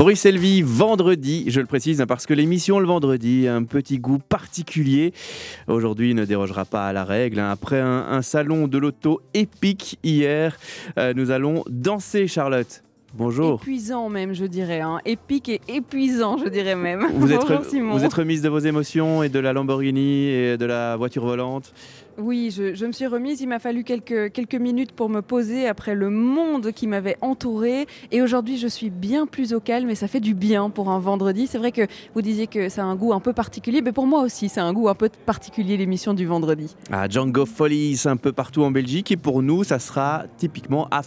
Bruxelles Vie, vendredi, je le précise, hein, parce que l'émission le vendredi a un petit goût particulier. Aujourd'hui, ne dérogera pas à la règle. Hein. Après un, salon de l'auto épique hier, euh, nous allons danser, Charlotte. Bonjour. Épuisant même, je dirais. Hein. Épique et épuisant, je dirais même. Vous êtes, vous êtes remise de vos émotions et de la Lamborghini et de la voiture volante oui, je, me suis remise. Il m'a fallu quelques, quelques minutes pour me poser après le monde qui m'avait entourée. Et aujourd'hui, je suis bien plus au calme et ça fait du bien pour un vendredi. C'est vrai que vous disiez que ça a un goût un peu particulier, mais pour moi aussi, c'est un goût un peu particulier l'émission du vendredi. Ah, Django Follies un peu partout en Belgique et pour nous, ça sera typiquement à.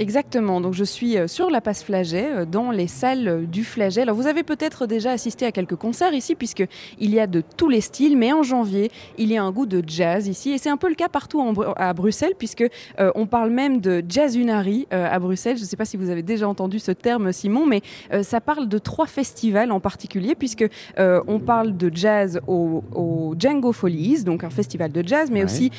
Exactement, donc je suis euh, sur la passe Flaget, euh, dans les salles euh, du Flaget. Alors vous avez peut-être déjà assisté à quelques concerts ici, puisqu'il y a de tous les styles, mais en janvier, il y a un goût de jazz ici, et c'est un peu le cas partout à Bruxelles, puisque on parle même de jazz unari à Bruxelles. Je ne sais pas si vous avez déjà entendu ce terme, Simon, mais ça parle de trois festivals en particulier, puisque on parle de jazz au, Django Follies, donc un festival de jazz, mais aussi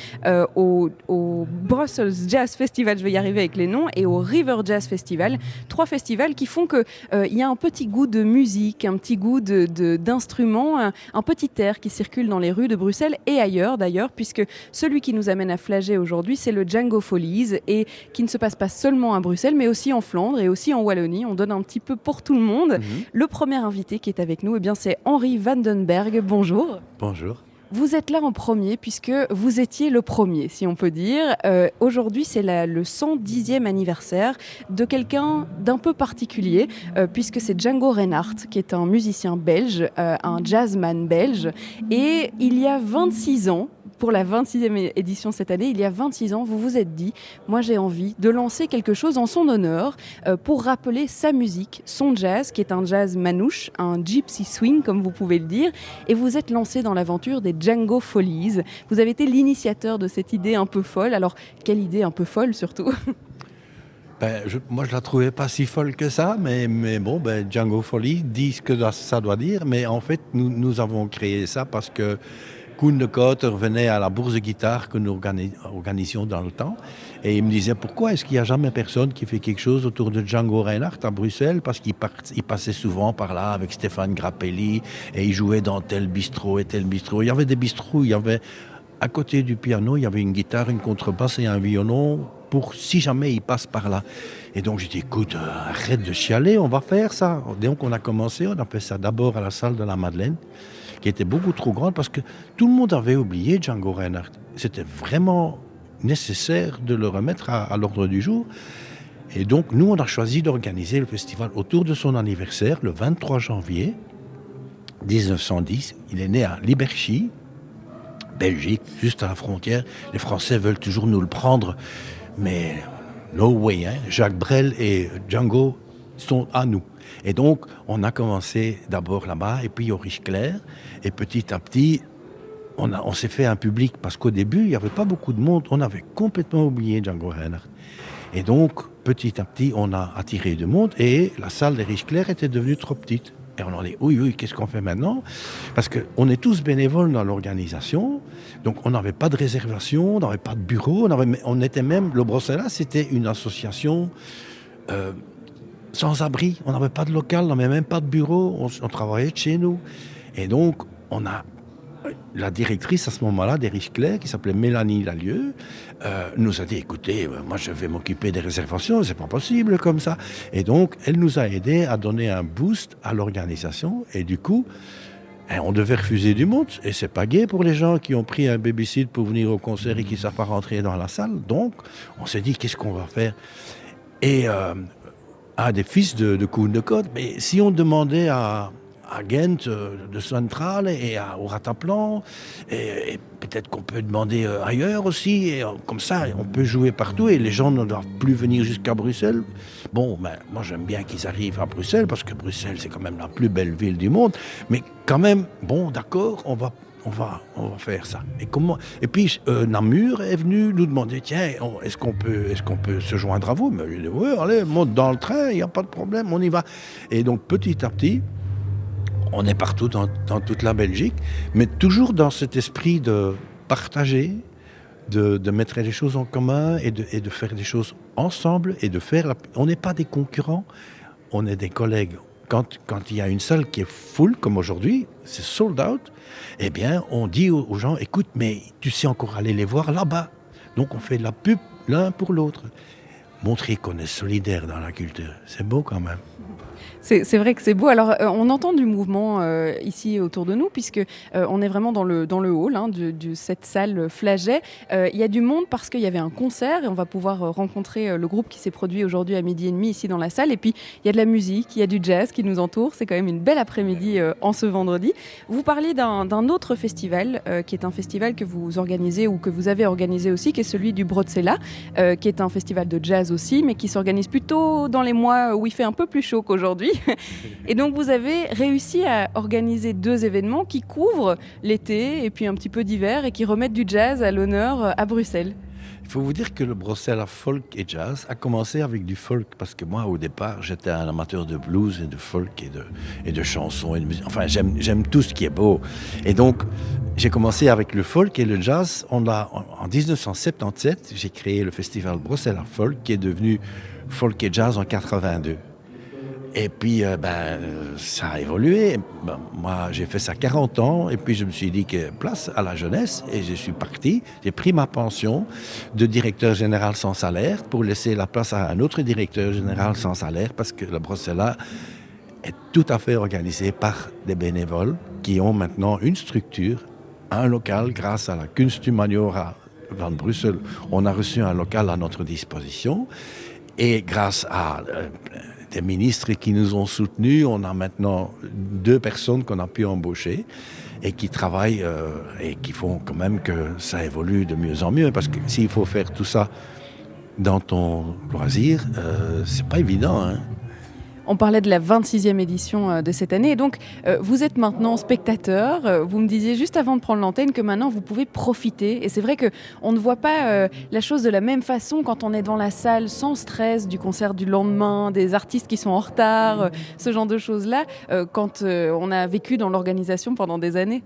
au, au, Brussels Jazz Festival, je vais y arriver avec les noms, et au River Jazz Festival. Trois festivals qui font qu'il euh, il y a un petit goût de musique, un petit goût d'instruments, de, un, petit air qui circule dans les rues de Bruxelles et ailleurs d'ailleurs, puisque celui qui nous amène à Flagey aujourd'hui, c'est le Django Follies et qui ne se passe pas seulement à Bruxelles, mais aussi en Flandre et aussi en Wallonie. On donne un petit peu pour tout le monde. Mhm. Le premier invité qui est avec nous, eh bien, c'est Henri Vandenberg. Bonjour. Bonjour. Vous êtes là en premier puisque vous étiez le premier, si on peut dire. Euh, aujourd'hui, c'est le 110e anniversaire de quelqu'un d'un peu particulier, euh, puisque c'est Django Reinhardt, qui est un musicien belge, euh, un jazzman belge. Et il y a 26 ans, pour la 26e édition cette année, il y a 26 ans, vous vous êtes dit, moi j'ai envie de lancer quelque chose en son honneur euh, pour rappeler sa musique, son jazz, qui est un jazz manouche, un gypsy swing comme vous pouvez le dire, et vous êtes lancé dans l'aventure des Django Follies. Vous avez été l'initiateur de cette idée un peu folle. Alors, quelle idée un peu folle surtout? Ben, moi, je la trouvais pas si folle que ça, mais, bon, ben, Django Follies dit ce que ça doit dire, mais en fait, nous avons créé ça parce que Koen de Côte revenait à la bourse de guitare que nous organisions dans le temps. Et il me disait pourquoi est-ce qu'il n'y a jamais personne qui fait quelque chose autour de Django Reinhardt à Bruxelles? Parce qu'il passait souvent par là avec Stéphane Grappelli et il jouait dans tel bistrot et tel bistrot. Il y avait des bistrots, il y avait à côté du piano, il y avait une guitare, une contrebasse et un violon pour si jamais il passe par là. Et donc j'ai dit, écoute, euh, arrête de chialer, on va faire ça. Donc on a commencé, on a fait ça d'abord à la salle de la Madeleine qui était beaucoup trop grande parce que tout le monde avait oublié Django Reinhardt. C'était vraiment nécessaire de le remettre à, l'ordre du jour. Et donc, nous, on a choisi d'organiser le festival autour de son anniversaire, le 23 janvier 1910. Il est né à Liberchy, Belgique, juste à la frontière. Les Français veulent toujours nous le prendre, mais no way. Hein. Jacques Brel et Django sont à nous. Et donc, on a commencé d'abord là-bas, et puis au Riche-Clair, et petit à petit, on, on s'est fait un public, parce qu'au début, il n'y avait pas beaucoup de monde, on avait complètement oublié Django Reinhardt. Et donc, petit à petit, on a attiré du monde, et la salle des Riche-Clair était devenue trop petite. Et on a dit, oui, oui, qu'est-ce qu'on fait maintenant? Parce qu'on est tous bénévoles dans l'organisation, donc on n'avait pas de réservation, on n'avait pas de bureau, on, avait, on était même, le Bruxelles, c'était une association euh, sans abri. On n'avait pas de local, on n'avait même pas de bureau. On, travaillait de chez nous. Et donc, on a la directrice à ce moment-là des Riches qui s'appelait Mélanie Lalieu, euh, nous a dit écoutez, euh, moi je vais m'occuper des réservations, c'est pas possible comme ça. Et donc, elle nous a aidé à donner un boost à l'organisation. Et du coup, eh, on devait refuser du monde. Et c'est pas gai pour les gens qui ont pris un babysit pour venir au concert et qui ne savent pas rentrer dans la salle. Donc, on s'est dit qu'est-ce qu'on va faire? Et euh, à des fils de, de de Côte. Mais si on demandait à, à Ghent euh, de Centrale et à, au Rataplan, et, peut-être qu'on peut demander euh, ailleurs aussi, et euh, comme ça on peut jouer partout et les gens ne doivent plus venir jusqu'à Bruxelles. Bon, ben, moi j'aime bien qu'ils arrivent à Bruxelles parce que Bruxelles c'est quand même la plus belle ville du monde, mais quand même, bon d'accord, on va on va, on va faire ça. Et, comment et puis Namur est venu nous demander, tiens, est-ce qu'on peut, est qu'on peut se joindre à vous? Mais je dit, oui, allez, monte dans le train, il n'y a pas de problème, on y va. Et donc petit à petit, on est partout dans, toute la Belgique, mais toujours dans cet esprit de partager, de, mettre les choses en commun et de, faire des choses ensemble et de faire. on n'est pas des concurrents, on est des collègues. Quand, il y a une salle qui est full, comme aujourd'hui, c'est sold out, eh bien, on dit aux, aux gens, écoute, mais tu sais encore aller les voir là-bas. Donc, on fait de la pub l'un pour l'autre. Montrer qu'on est solidaire dans la culture, c'est beau quand même. C'est vrai que c'est beau. Alors, euh, on entend du mouvement euh, ici autour de nous, puisque euh, on est vraiment dans le, dans le hall hein, de, cette salle Flaget. Il y a du monde parce qu'il y avait un concert et on va pouvoir rencontrer le groupe qui s'est produit aujourd'hui à midi et demi ici dans la salle. Et puis, il y a de la musique, il y a du jazz qui nous entoure. C'est quand même une belle après-midi en ce vendredi. Vous parliez d'un autre festival, qui est un festival que vous organisez ou que vous avez organisé aussi, qui est celui du Brotzella, euh, qui est un festival de jazz aussi, mais qui s'organise plutôt dans les mois où il fait un peu plus chaud qu'aujourd'hui. Et donc vous avez réussi à organiser deux événements qui couvrent l'été et puis un petit peu d'hiver et qui remettent du jazz à l'honneur euh, à Bruxelles. Il faut vous dire que le Bruxelles folk et jazz a commencé avec du folk parce que moi, au départ, j'étais un amateur de blues et de folk et de, et de chansons et de musique. Enfin, j'aime tout ce qui est beau. Et donc, j'ai commencé avec le folk et le jazz. On a, en, en 1977, j'ai créé le festival Bruxelles Folk qui est devenu Folk et Jazz en 82. Et puis, euh, ben, euh, ça a évolué. Ben, moi, j'ai fait ça 40 ans, et puis je me suis dit que place à la jeunesse, et je suis parti. J'ai pris ma pension de directeur général sans salaire pour laisser la place à un autre directeur général sans salaire, parce que le Bruxelles est tout à fait organisé par des bénévoles qui ont maintenant une structure, un local, grâce à la Kunsthumaniora van Bruxelles. On a reçu un local à notre disposition, et grâce à... euh, des ministres qui nous ont soutenus. On a maintenant deux personnes qu'on a pu embaucher et qui travaillent euh, et qui font quand même que ça évolue de mieux en mieux. Parce que s'il faut faire tout ça dans ton loisir, euh, c'est pas évident. Hein. On parlait de la 26e édition euh, de cette année. Et donc, euh, vous êtes maintenant spectateur. Euh, Vous me disiez juste avant de prendre l'antenne que maintenant, vous pouvez profiter. Et c'est vrai qu'on ne voit pas la chose de la même façon quand on est dans la salle sans stress du concert du lendemain, des artistes qui sont en retard, ce genre de choses-là, quand on a vécu dans l'organisation pendant des années.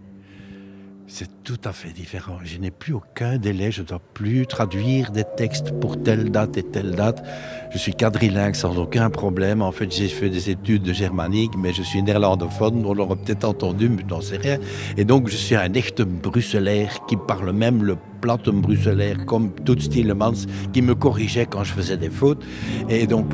C'est tout à fait différent. Je n'ai plus aucun délai. Je ne dois plus traduire des textes pour telle date et telle date. Je suis quadrilingue sans aucun problème. En fait, j'ai fait des études de germanique, mais je suis néerlandophone. On l'aurait peut-être entendu, mais j'en sais rien. Et donc, je suis un echt bruxellaire qui parle même le platum bruxellaire comme tout Stielemans qui me corrigeait quand je faisais des fautes. Et donc,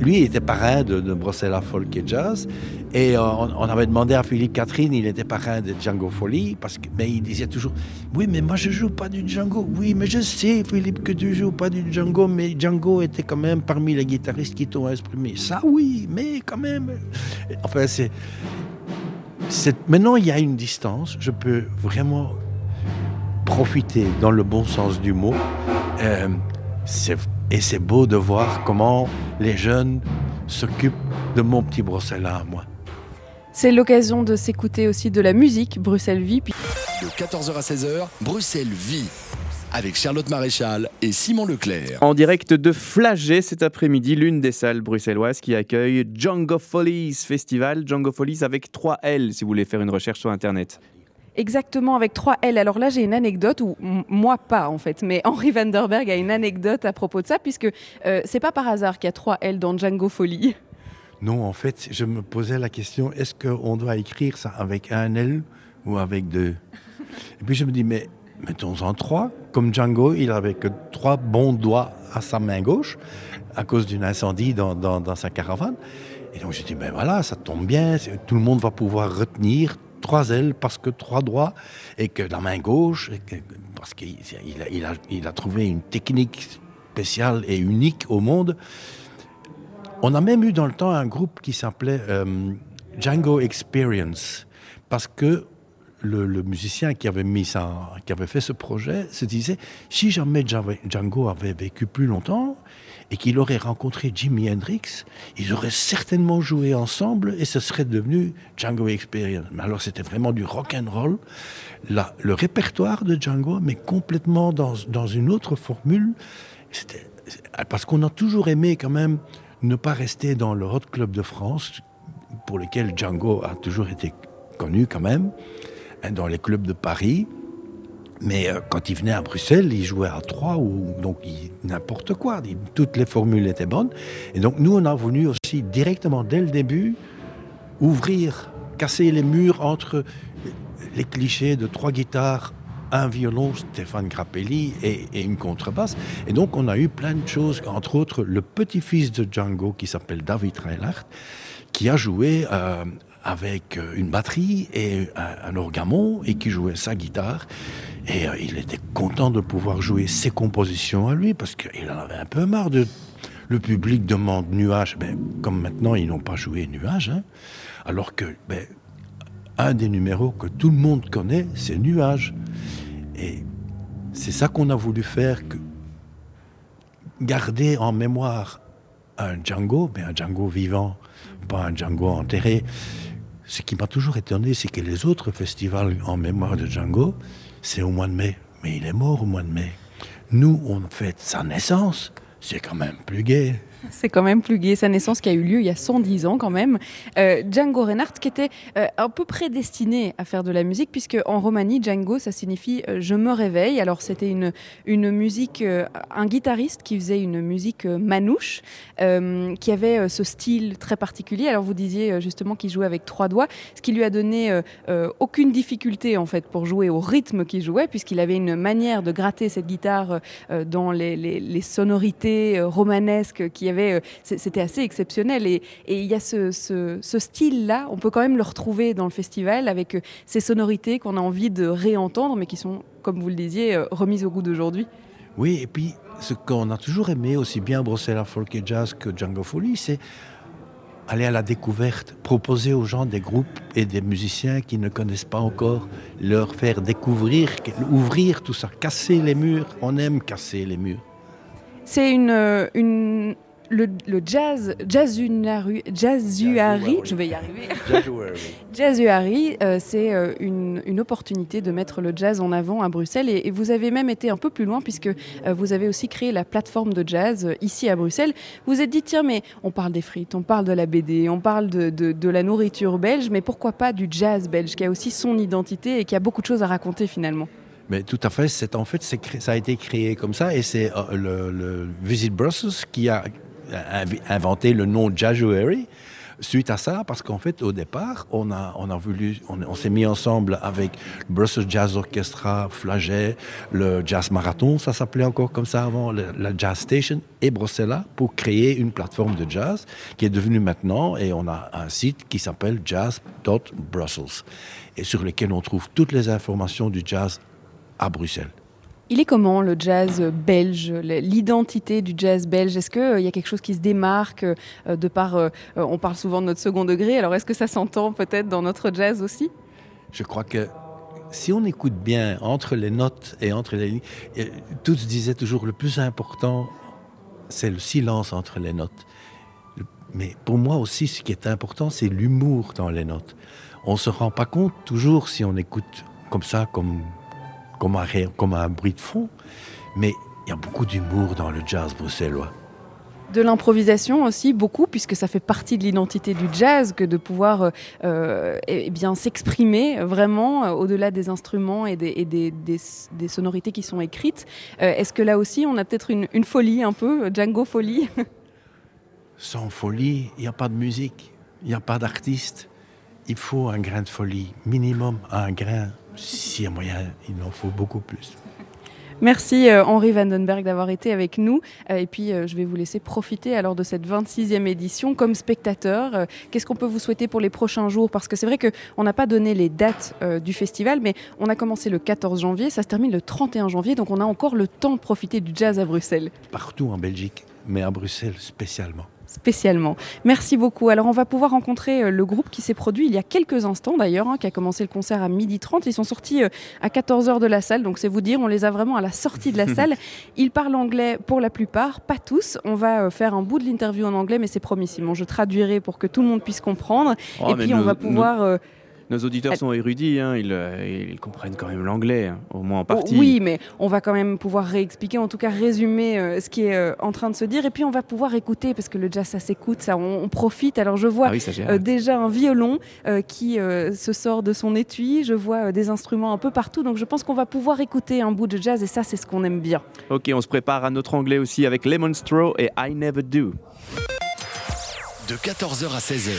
lui était parrain de, de Folk et Jazz. Et euh, on, on avait demandé à Philippe Catherine, il était parrain de Django Folie, parce que, mais il disait toujours Oui, mais moi je joue pas du Django. Oui, mais je sais, Philippe, que tu joues pas du Django, mais Django était quand même parmi les guitaristes qui t'ont exprimé. Ça, oui, mais quand même. Enfin, c'est- Maintenant, il y a une distance. Je peux vraiment profiter dans le bon sens du mot. Euh, et c'est beau de voir comment les jeunes s'occupent de mon petit Bruxelles à moi. C'est l'occasion de s'écouter aussi de la musique, Bruxelles Vie. Puis De 14h à 16h, Bruxelles vit. Avec Charlotte Maréchal et Simon Leclerc. En direct de Flaget cet après-midi, l'une des salles bruxelloises qui accueille Django Follies Festival. Django Follies avec 3 L si vous voulez faire une recherche sur Internet. Exactement, avec 3 L. Alors là, j'ai une anecdote, ou moi pas en fait, mais Henri Vanderberg a une anecdote à propos de ça, puisque euh, c'est pas par hasard qu'il y a 3 L dans Django Folie. Non, en fait, je me posais la question, est-ce qu'on doit écrire ça avec un L ou avec deux? Et puis je me dis, mais mettons-en trois. Comme Django, il avait que trois bons doigts à sa main gauche à cause d'un incendie dans, dans- sa caravane. Et donc j'ai dit, ben voilà, ça tombe bien, tout le monde va pouvoir retenir trois L parce que trois doigts et que la main gauche, parce qu'il il a, trouvé une technique spéciale et unique au monde. On a même eu dans le temps un groupe qui s'appelait euh, Django Experience, parce que le, musicien qui avait, mis qui avait fait ce projet se disait, si jamais Django avait vécu plus longtemps et qu'il aurait rencontré Jimi Hendrix, ils auraient certainement joué ensemble et ce serait devenu Django Experience. Mais alors c'était vraiment du rock and roll. La- le répertoire de Django, mais complètement dans, dans une autre formule. C'était parce qu'on a toujours aimé quand même ne pas rester dans le Hot Club de France, pour lequel Django a toujours été connu quand même, hein, dans les clubs de Paris. Mais euh, quand il venait à Bruxelles, il jouait à trois ou donc n'importe quoi. toutes les formules étaient bonnes. Et donc nous, on a voulu aussi directement dès le début ouvrir, casser les murs entre les clichés de trois guitares, un violon, Stéphane Grappelli, et, une contrebasse. Et donc on a eu plein de choses, entre autres le petit-fils de Django qui s'appelle David Reinhardt, qui a joué euh, avec une batterie et un, orgamon et qui jouait sa guitare. Et euh, il était content de pouvoir jouer ses compositions à lui parce qu'il en avait un peu marre de. Le public demande nuage. Ben, comme maintenant, ils n'ont pas joué nuage. Hein. alors que ben, un des numéros que tout le monde connaît, c'est nuage. Et c'est ça qu'on a voulu faire. Garder en mémoire un Django, mais ben, un Django vivant, pas un Django enterré. Ce qui m'a toujours étonné, c'est que les autres festivals en mémoire de Django, c'est au mois de mai. Mais il est mort au mois de mai. Nous, on fête sa naissance. C'est quand même plus gai. C'est quand même plus gai. Sa naissance qui a eu lieu il y a 110 ans quand même. Euh, Django Reinhardt qui était euh, un peu prédestiné à faire de la musique puisque en Romanie, Django, ça signifie euh, je me réveille. Alors c'était une, une musique, un guitariste qui faisait une musique manouche, qui avait ce style très particulier. Alors vous disiez justement qu'il jouait avec trois doigts, ce qui lui a donné aucune difficulté en fait pour jouer au rythme qu'il jouait puisqu'il avait une manière de gratter cette guitare dans les, les, sonorités romanesques qui euh, c'était assez exceptionnel. Et il y a ce, style-là, on peut quand même le retrouver dans le festival avec euh, ces sonorités qu'on a envie de réentendre, mais qui sont, comme vous le disiez, euh, remises au goût d'aujourd'hui. Oui, et puis ce qu'on a toujours aimé, aussi bien Bruxelles Folk et Jazz que Django Folie, c'est aller à la découverte, proposer aux gens des groupes et des musiciens qui ne connaissent pas encore, leur faire découvrir, ouvrir tout ça, casser les murs. On aime casser les murs. C'est une, une le, jazz, jazzuari, jazzuari, je vais y arriver. jazzuari, euh, c'est euh, une, opportunité de mettre le jazz en avant à Bruxelles. Et, vous avez même été un peu plus loin puisque euh, vous avez aussi créé la plateforme de jazz ici à Bruxelles. Vous êtes dit, tiens, mais on parle des frites, on parle de la BD, on parle de, de la nourriture belge, mais pourquoi pas du jazz belge qui a aussi son identité et qui a beaucoup de choses à raconter finalement? Mais tout à fait, c'est en fait, ça a été créé comme ça et c'est le, le, Visit Brussels qui a inventé le nom Jazzouery suite à ça, parce qu'en fait, au départ, on a, on a voulu, on, s'est mis ensemble avec le Brussels Jazz Orchestra, Flaget, le Jazz Marathon, ça s'appelait encore comme ça avant, la Jazz Station et Bruxelles pour créer une plateforme de jazz qui est devenue maintenant, et on a un site qui s'appelle jazz.brussels, et sur lequel on trouve toutes les informations du jazz à Bruxelles. Il est comment le jazz belge, l'identité du jazz belge? Est-ce qu'il euh, y a quelque chose qui se démarque euh, de par, euh, on parle souvent de notre second degré, alors est-ce que ça s'entend peut-être dans notre jazz aussi? Je crois que si on écoute bien entre les notes et entre les lignes, tous disaient toujours le plus important, c'est le silence entre les notes. Mais pour moi aussi, ce qui est important, c'est l'humour dans les notes. On ne se rend pas compte toujours si on écoute comme ça, comme comme un, comme un bruit de fond, mais il y a beaucoup d'humour dans le jazz bruxellois. De l'improvisation aussi, beaucoup, puisque ça fait partie de l'identité du jazz que de pouvoir euh, eh bien s'exprimer vraiment euh, au-delà des instruments et, des, des, des, sonorités qui sont écrites. Euh, est-ce que là aussi, on a peut-être une, une, folie un peu, Django folie? Sans folie, il n'y a pas de musique, il n'y a pas d'artiste. Il faut un grain de folie, minimum un grain s'il y a moyen, il en faut beaucoup plus. Merci euh, Henri Vandenberg d'avoir été avec nous. Euh, et puis euh, je vais vous laisser profiter alors de cette 26e édition comme spectateur. Qu'est-ce qu'on peut vous souhaiter pour les prochains jours? Parce que c'est vrai qu'on n'a pas donné les dates du festival, mais on a commencé le 14 janvier, ça se termine le 31 janvier, donc on a encore le temps de profiter du jazz à Bruxelles. Partout en Belgique, mais à Bruxelles spécialement spécialement. Merci beaucoup. Alors on va pouvoir rencontrer euh, le groupe qui s'est produit il y a quelques instants d'ailleurs, hein, qui a commencé le concert à 12h30. Ils sont sortis euh, à 14h de la salle, donc c'est vous dire, on les a vraiment à la sortie de la salle. Ils parlent anglais pour la plupart, pas tous. On va euh, faire un bout de l'interview en anglais, mais c'est promis Simon, je traduirai pour que tout le monde puisse comprendre. Oh, Et puis on va pouvoir... Nos auditeurs sont érudits, hein, ils, euh, ils, comprennent quand même l'anglais, hein, au moins en partie. Oui, mais on va quand même pouvoir réexpliquer, en tout cas résumer euh, ce qui est euh, en train de se dire. Et puis on va pouvoir écouter, parce que le jazz, ça s'écoute, ça, on, profite. Alors je vois ah déjà un violon qui se sort de son étui, je vois des instruments un peu partout. Donc je pense qu'on va pouvoir écouter un bout de jazz, et ça, c'est ce qu'on aime bien. Ok, on se prépare à notre anglais aussi avec Lemon Straw et I Never Do de 14h à 16h.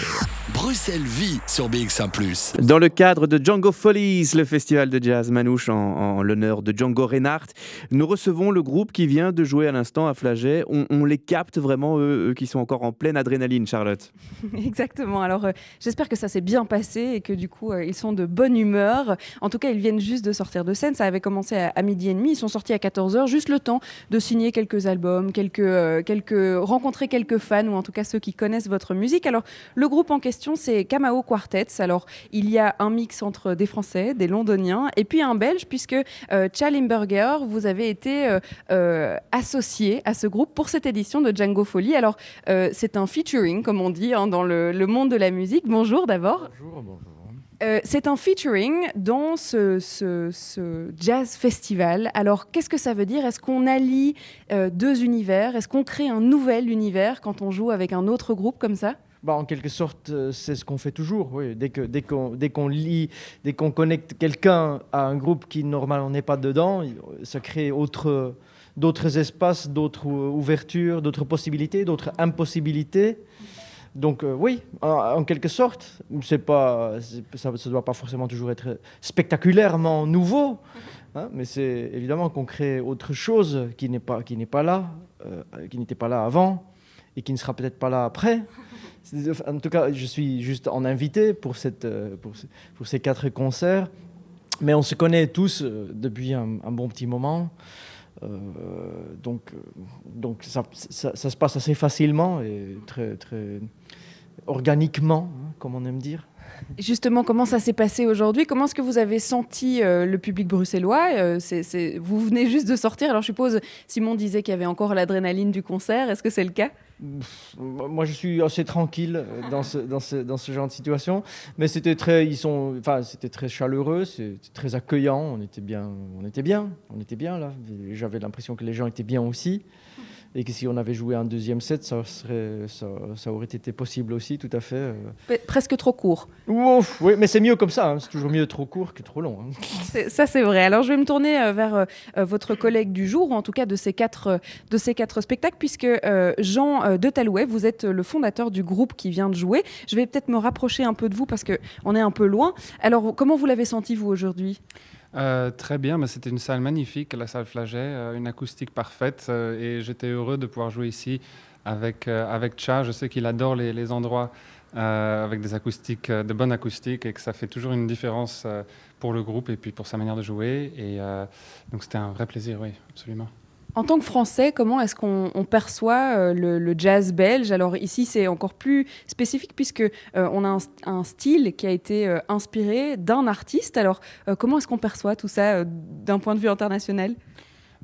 Bruxelles vit sur BX1 ⁇ Dans le cadre de Django Follies, le festival de jazz manouche en, l'honneur de Django Reinhardt, nous recevons le groupe qui vient de jouer à l'instant à Flaget. On, les capte vraiment, eux, qui sont encore en pleine adrénaline, Charlotte. Exactement. Alors, euh, j'espère que ça s'est bien passé et que du coup, euh, ils sont de bonne humeur. En tout cas, ils viennent juste de sortir de scène. Ça avait commencé à, midi et demi. Ils sont sortis à 14h, juste le temps de signer quelques albums, quelques, euh, quelques, rencontrer quelques fans ou en tout cas ceux qui connaissent votre musique. Alors, le groupe en question, c'est Kamao Quartets. Alors, il y a un mix entre des Français, des Londoniens et puis un Belge, puisque euh, Chalimberger, vous avez été euh, euh, associé à ce groupe pour cette édition de Django Folie. Alors, euh, c'est un featuring, comme on dit, hein, dans le, monde de la musique. Bonjour d'abord. Bonjour, bonjour. C'est un featuring dans ce, jazz festival. Alors, qu'est-ce que ça veut dire? Est-ce qu'on allie deux univers? Est-ce qu'on crée un nouvel univers quand on joue avec un autre groupe comme ça? Bah, en quelque sorte, euh, c'est ce qu'on fait toujours. Oui. Dès qu'on dès qu'on lit, dès qu'on connecte quelqu'un à un groupe qui normalement n'est pas dedans, ça crée autre, d'autres espaces, d'autres ouvertures, d'autres possibilités, d'autres impossibilités. Donc euh, oui, en, quelque sorte, c'est pas, ça ne doit pas forcément toujours être spectaculairement nouveau, hein, mais c'est évidemment qu'on crée autre chose qui n'est pas, qui n'est pas là, euh, qui n'était pas là avant et qui ne sera peut-être pas là après. En tout cas, je suis juste en invité pour, cette, euh, pour, pour ces quatre concerts. Mais on se connaît tous depuis un, bon petit moment. Euh, donc, donc ça, se passe assez facilement et très, très organiquement, hein, comme on aime dire. Justement, comment ça s'est passé aujourd'hui? Comment est-ce que vous avez senti le public bruxellois? Vous venez juste de sortir, alors je suppose, Simon disait qu'il y avait encore l'adrénaline du concert. Est-ce que c'est le cas? Moi, je suis assez tranquille dans ce, dans ce, dans ce genre de situation. Mais c'était très, ils sont, enfin, c'était très chaleureux, c'était très accueillant. On était bien, on était bien, on était bien là. J'avais l'impression que les gens étaient bien aussi et que si on avait joué un deuxième set, ça, serait, ça, aurait été possible aussi, tout à fait. Euh. Presque trop court. Ouf, oui, mais c'est mieux comme ça, hein. c'est toujours mieux trop court que trop long. Hein. Ça, c'est vrai. Alors, je vais me tourner euh, vers euh, votre collègue du jour, ou en tout cas de ces quatre, de ces quatre spectacles, puisque Jean de Talouet, vous êtes le fondateur du groupe qui vient de jouer. Je vais peut-être me rapprocher un peu de vous parce qu'on est un peu loin. Alors, comment vous l'avez senti, vous, aujourd'hui? Euh, très bien, mais c'était une salle magnifique, la salle Flaget, euh, une acoustique parfaite euh, et j'étais heureux de pouvoir jouer ici avec, avec Cha. Je sais qu'il adore les, les endroits avec des acoustiques, de bonnes acoustiques et que ça fait toujours une différence pour le groupe et puis pour sa manière de jouer. Et donc c'était un vrai plaisir, oui, absolument. En tant que Français, comment est-ce qu'on perçoit euh, le, jazz belge? Alors ici, c'est encore plus spécifique puisque euh, on a un, style qui a été euh, inspiré d'un artiste. Alors comment est-ce qu'on perçoit tout ça d'un point de vue international?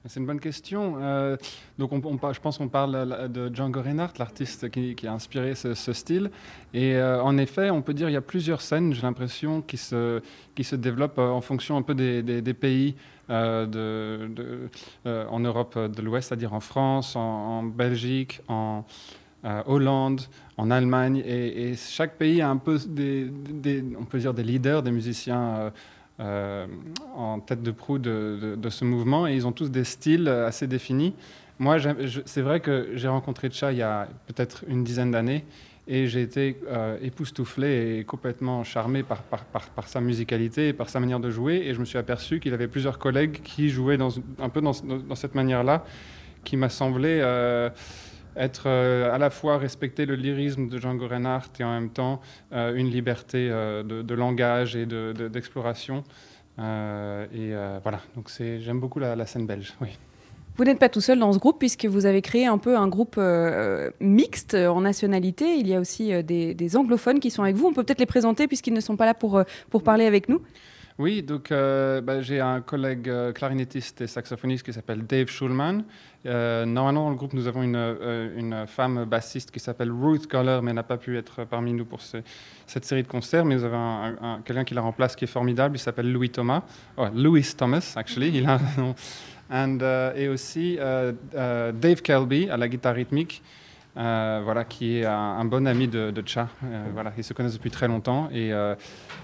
C'est une bonne question. donc, on, je pense qu'on parle de Django Reinhardt, l'artiste qui, a inspiré ce, style. Et en effet, on peut dire qu'il y a plusieurs scènes, j'ai l'impression, qui se, qui se développent en fonction un peu des, pays. Euh, euh, en Europe de l'Ouest, c'est-à-dire en France, en, Belgique, en euh, Hollande, en Allemagne. Et, chaque pays a un peu des, on peut dire des leaders, des musiciens. En tête de proue de, ce mouvement et ils ont tous des styles assez définis. Moi, c'est vrai que j'ai rencontré Cha il y a peut-être une dizaine d'années et j'ai été euh, époustouflé et complètement charmé par, sa musicalité et par sa manière de jouer. Et je me suis aperçu qu'il avait plusieurs collègues qui jouaient dans, un peu dans, dans cette manière-là, qui m'a semblé euh, être euh, à la fois respecter le lyrisme de Django Reinhardt et en même temps une liberté de, langage et d'exploration. et voilà, donc j'aime beaucoup la, scène belge. Oui. Vous n'êtes pas tout seul dans ce groupe puisque vous avez créé un peu un groupe euh, mixte en nationalité. Il y a aussi euh, des, anglophones qui sont avec vous. On peut peut-être les présenter puisqu'ils ne sont pas là pour, euh, pour parler avec nous. Oui, donc euh, bah, j'ai un collègue euh, clarinettiste et saxophoniste qui s'appelle Dave Schulman. Euh, normalement, dans le groupe, nous avons une, femme bassiste qui s'appelle Ruth Coller, mais n'a pas pu être parmi nous pour ce- cette série de concerts. Mais nous avons un- un- quelqu'un qui la remplace qui est formidable. Il s'appelle Louis Thomas. Oh, Louis Thomas, actually. Il a un nom. And, et aussi Dave Kelby à la guitare rythmique. Euh, voilà, qui est un, un bon ami de, de Cha. Euh, voilà, ils se connaissent depuis très longtemps. Et, euh,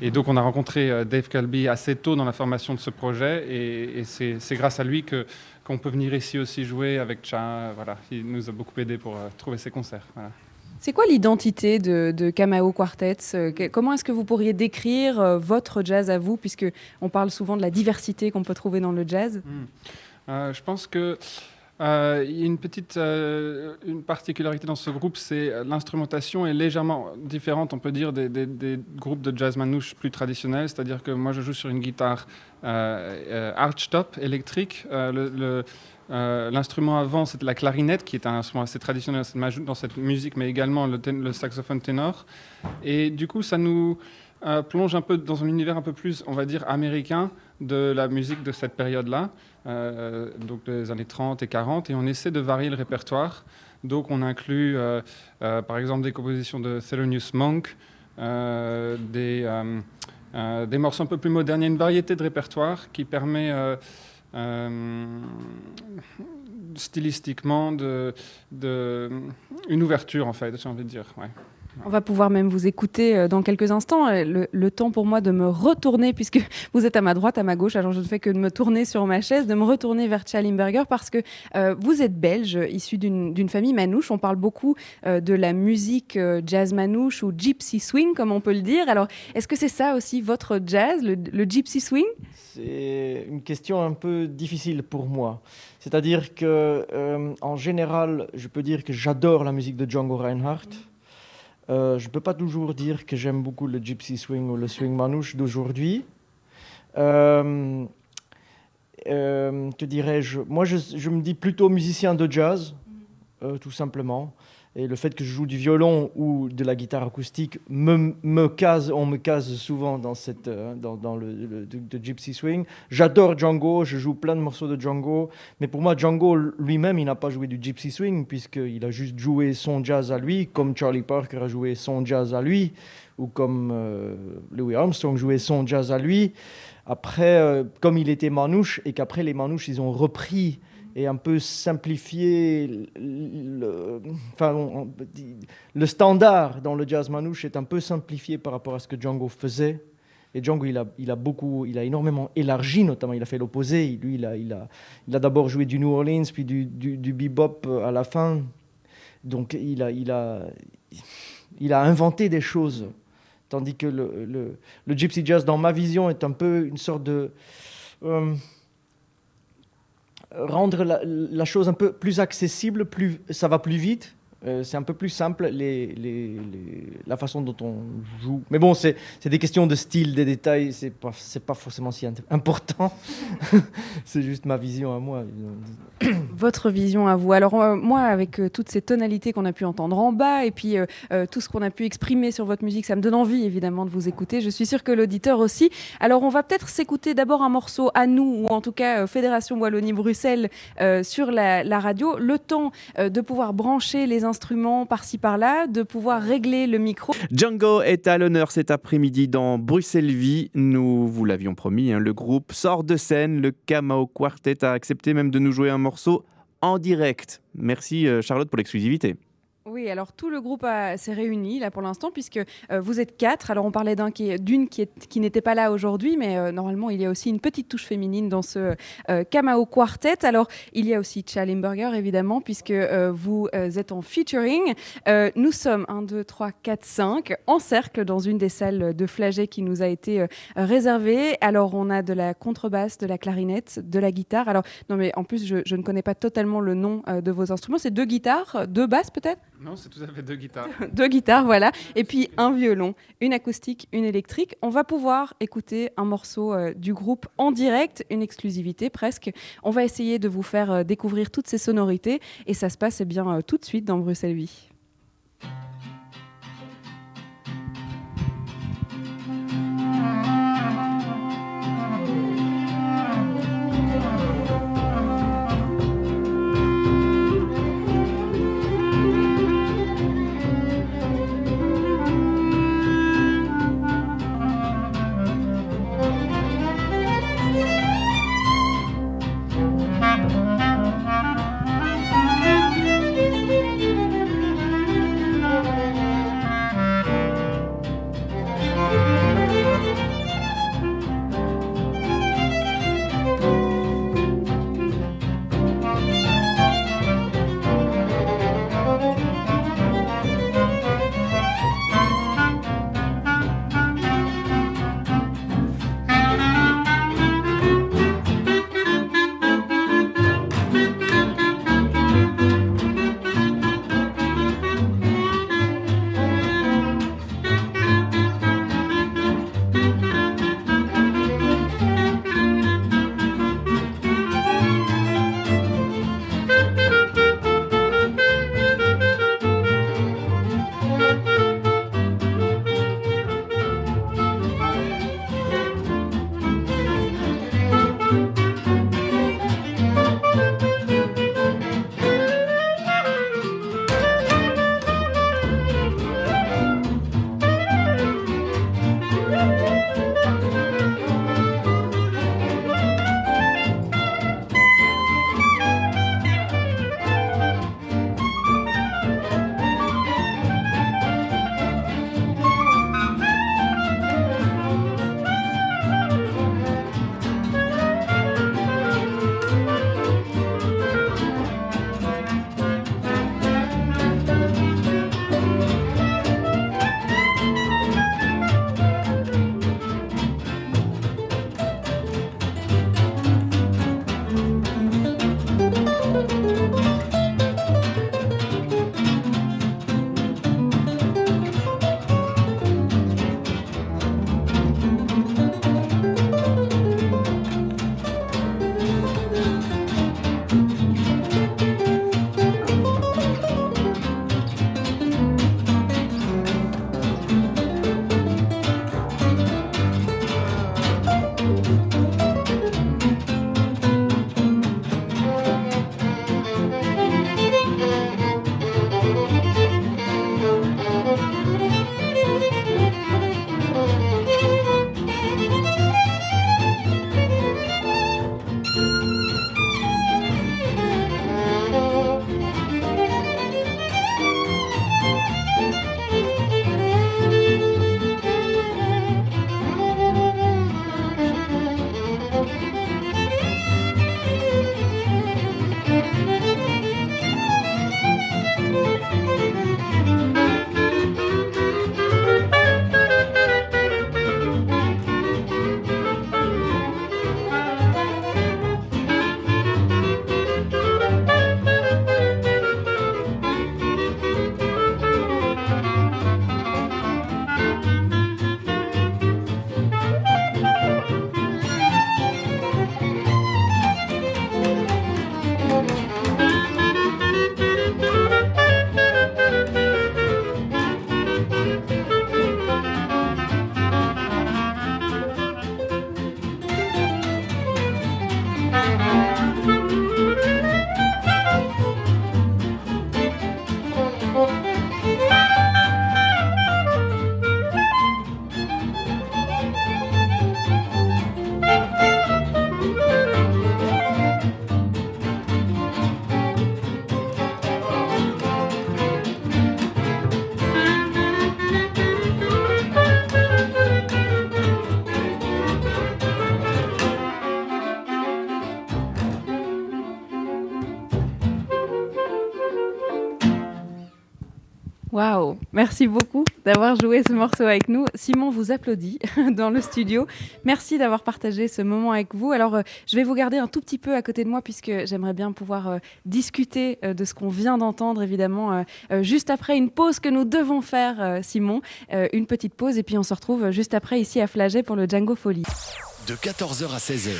et donc, on a rencontré Dave Calby assez tôt dans la formation de ce projet. Et, et c'est c'est grâce à lui que qu'on peut venir ici aussi jouer avec Cha. Voilà, il nous a beaucoup aidé pour trouver ses concerts. Voilà. C'est quoi l'identité de, de Kamao Quartets que- Comment est-ce que vous pourriez décrire votre jazz à vous, puisque on parle souvent de la diversité qu'on peut trouver dans le jazz? Euh, je pense que euh, il y a une petite euh, une particularité dans ce groupe, c'est l'instrumentation est légèrement différente, on peut dire, des, groupes de jazz manouche plus traditionnels. C'est-à-dire que moi, je joue sur une guitare euh, euh, archtop électrique. Le- le- L'instrument avant, c'était la clarinette, qui est un instrument assez traditionnel dans cette, musique, mais également le, saxophone ténor. Et du coup, ça nous plonge un peu dans un univers un peu plus, on va dire, américain de la musique de cette période-là, euh, donc des années 30 et 40, et on essaie de varier le répertoire. Donc on inclut, euh, euh, par exemple, des compositions de Thelonious Monk, des, des morceaux un peu plus modernes. Il y a une variété de répertoire qui permet stylistiquement de, une ouverture, en fait, j'ai envie de dire. On va pouvoir même vous écouter euh, dans quelques instants. Euh, Le, temps pour moi de me retourner, puisque vous êtes à ma droite, à ma gauche, alors je ne fais que de me tourner sur ma chaise, de me retourner vers Chalimberger, parce que euh, vous êtes belge, issu d'une famille manouche. On parle beaucoup de la musique jazz manouche ou gypsy swing, comme on peut le dire. Alors, est-ce que c'est ça aussi votre jazz, le, gypsy swing? C'est une question un peu difficile pour moi. C'est-à-dire que, en général, je peux dire que j'adore la musique de Django Reinhardt. Euh, je ne peux pas toujours dire que j'aime beaucoup le gypsy swing ou le swing manouche d'aujourd'hui. Euh, euh, dirais-je? Moi, je, me dis plutôt musicien de jazz, tout simplement. Et le fait que je joue du violon ou de la guitare acoustique me, me case, on me case souvent dans, cette, euh, dans, le, de Gypsy Swing. J'adore Django, je joue plein de morceaux de Django, mais pour moi, Django lui-même, il n'a pas joué du Gypsy Swing, puisqu'il a juste joué son jazz à lui, comme Charlie Parker a joué son jazz à lui, ou comme euh, Louis Armstrong jouait son jazz à lui. Après, euh, comme il était manouche, et qu'après les manouches, ils ont repris et un peu simplifié le, enfin, le standard dans le jazz manouche est un peu simplifié par rapport à ce que Django faisait. Et Django, il a, beaucoup, il a énormément élargi, notamment, il a fait l'opposé. Lui, il a, d'abord joué du New Orleans, puis du, bebop à la fin. Donc, il a, inventé des choses. Tandis que le gypsy jazz, dans ma vision, est un peu une sorte de... euh, rendre la, chose un peu plus accessible, plus, ça va plus vite. Euh, c'est un peu plus simple la façon dont on joue. Mais bon, c'est des questions de style, des détails, c'est pas, pas forcément si important. c'est juste ma vision à moi. Votre vision à vous. Alors euh, moi, avec euh, toutes ces tonalités qu'on a pu entendre en bas et puis tout ce qu'on a pu exprimer sur votre musique, ça me donne envie évidemment de vous écouter. Je suis sûre que l'auditeur aussi. Alors on va peut-être s'écouter d'abord un morceau à nous, ou en tout cas Fédération Wallonie-Bruxelles sur la, la radio, le temps de pouvoir brancher les instruments par-ci par-là, de pouvoir régler le micro. Django est à l'honneur cet après-midi dans Bruxelles Vie. Nous vous l'avions promis, hein, le groupe sort de scène. Le Kamao Quartet a accepté même de nous jouer un morceau en direct. Merci euh, Charlotte pour l'exclusivité. Oui, alors tout le groupe s'est réuni là pour l'instant puisque euh, vous êtes quatre. Alors on parlait d'une qui, n'était pas là aujourd'hui, mais euh, normalement il y a aussi une petite touche féminine dans ce euh, Kamao Quartet. Alors il y a aussi Chalimberger évidemment puisque euh, vous êtes en featuring. Nous sommes 1, 2, 3, 4, 5 en cercle dans une des salles de Flaget qui nous a été réservée. Alors on a de la contrebasse, de la clarinette, de la guitare. Alors non mais en plus je, ne connais pas totalement le nom de vos instruments. C'est deux guitares, deux basses peut-être? Non, c'est tout à fait deux guitares. deux guitares, voilà. Et puis un violon, une acoustique, une électrique. On va pouvoir écouter un morceau euh, du groupe en direct, une exclusivité presque. On va essayer de vous faire euh, découvrir toutes ces sonorités et ça se passe eh bien euh, tout de suite dans Bruxelles 8. Merci beaucoup d'avoir joué ce morceau avec nous. Simon vous applaudit dans le studio. Merci d'avoir partagé ce moment avec vous. Alors, euh, je vais vous garder un tout petit peu à côté de moi puisque j'aimerais bien pouvoir euh, discuter euh, de ce qu'on vient d'entendre, évidemment, juste après une pause que nous devons faire, Simon. une petite pause et puis on se retrouve juste après ici à Flaget pour le Django Folie. De 14h à 16h,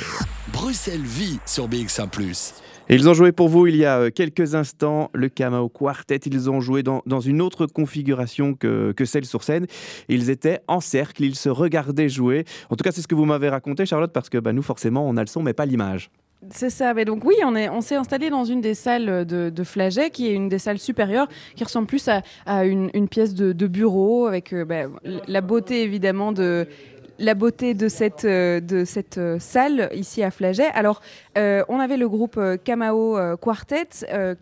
Bruxelles vit sur BX1 ⁇ ils ont joué pour vous il y a euh, quelques instants le Kamao Quartet. Ils ont joué dans, une autre configuration que, que, celle sur scène. Ils étaient en cercle, ils se regardaient jouer. En tout cas, c'est ce que vous m'avez raconté, Charlotte, parce que bah, nous, forcément, on a le son, mais pas l'image. C'est ça. Mais donc oui, on est, on s'est installé dans une des salles de, de, Flaget, qui est une des salles supérieures, qui ressemble plus à, une, pièce de, de bureau, avec euh, bah, la beauté évidemment de la beauté de cette, euh, de cette euh, salle ici à Flaget. Alors, euh, on avait le groupe Kamao Quartet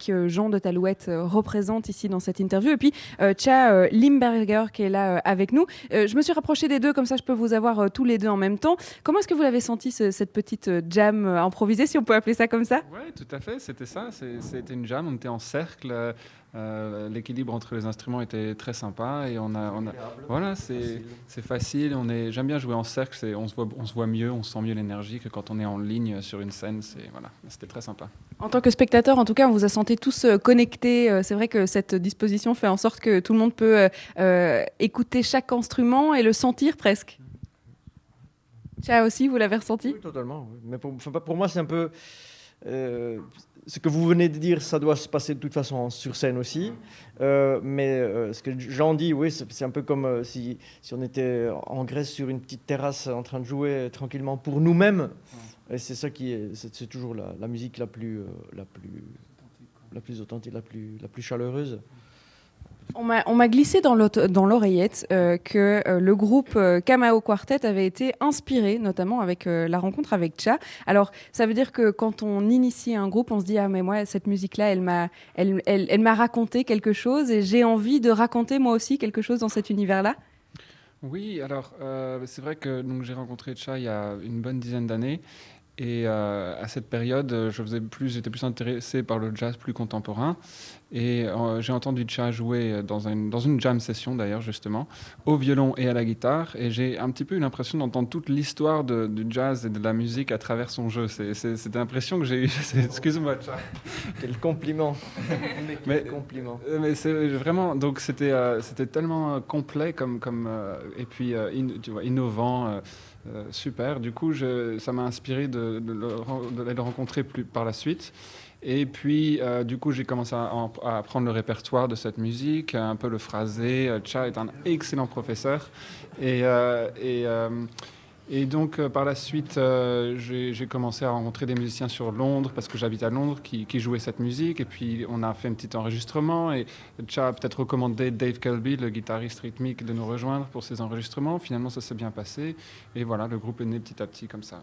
que Jean de Talouette représente ici dans cette interview, et puis Cha Limberger qui est là avec nous. je me suis rapprochée des deux, comme ça je peux vous avoir tous les deux en même temps. Comment est-ce que vous l'avez senti cette petite jam improvisée, si on peut appeler ça comme ça? Oui, tout à fait, c'était ça. C'était une jam, on était en cercle. Euh, l'équilibre entre les instruments était très sympa et on a, on a voilà, c'est facile. On est, j'aime bien jouer en cercle. On se voit, on se voit mieux, on sent mieux l'énergie que quand on est en ligne sur une scène. C'est voilà, c'était très sympa. En tant que spectateur, en tout cas, on vous a senti tous euh, connectés. Euh, c'est vrai que cette disposition fait en sorte que tout le monde peut écouter chaque instrument et le sentir presque. Tcha aussi, vous l'avez ressenti? Oui, totalement. Mais pour, pour moi, c'est un peu ce que vous venez de dire, ça doit se passer de toute façon sur scène aussi. Euh, mais euh, ce que Jean dit, oui, c'est un peu comme euh, si, si, on était en Grèce sur une petite terrasse en train de jouer tranquillement pour nous-mêmes. Et c'est ça qui est, c'est toujours la, la, musique la plus, la plus, la plus authentique, la plus, la plus chaleureuse. On m'a glissé dans l'oreillette euh, que euh, le groupe euh, Kamao Quartet avait été inspiré, notamment avec la rencontre avec Cha. Alors, ça veut dire que quand on initie un groupe, on se dit ah mais moi cette musique-là, elle m'a, elle, elle, elle raconté quelque chose et j'ai envie de raconter moi aussi quelque chose dans cet univers-là? Oui, alors c'est vrai que j'ai rencontré Cha il y a une bonne dizaine d'années et à cette période, je faisais plus, j'étais plus intéressé par le jazz plus contemporain. Et euh, j'ai entendu Cha jouer dans une, dans une jam session d'ailleurs justement, au violon et à la guitare. Et j'ai un petit peu eu l'impression d'entendre toute l'histoire du jazz et de la musique à travers son jeu. C'est l'impression que j'ai eue. Excuse-moi Cha. Quel compliment. mais, quel compliment. Euh, mais c'est vraiment, donc c'était euh, c'était tellement complet comme, comme, et puis tu vois, innovant. Super. Du coup, ça m'a inspiré de, le, rencontrer par la suite. Et puis, euh, du coup, j'ai commencé à, apprendre le répertoire de cette musique, un peu le phrasé. Euh, Cha est un excellent professeur. Euh, et, et donc, par la suite, j'ai commencé à rencontrer des musiciens sur Londres, parce que j'habite à Londres, qui, jouaient cette musique. Et puis, on a fait un petit enregistrement. Et Cha a peut-être recommandé Dave Kelby, le guitariste rythmique, de nous rejoindre pour ces enregistrements. Finalement, ça s'est bien passé. Et voilà, le groupe est né petit à petit comme ça.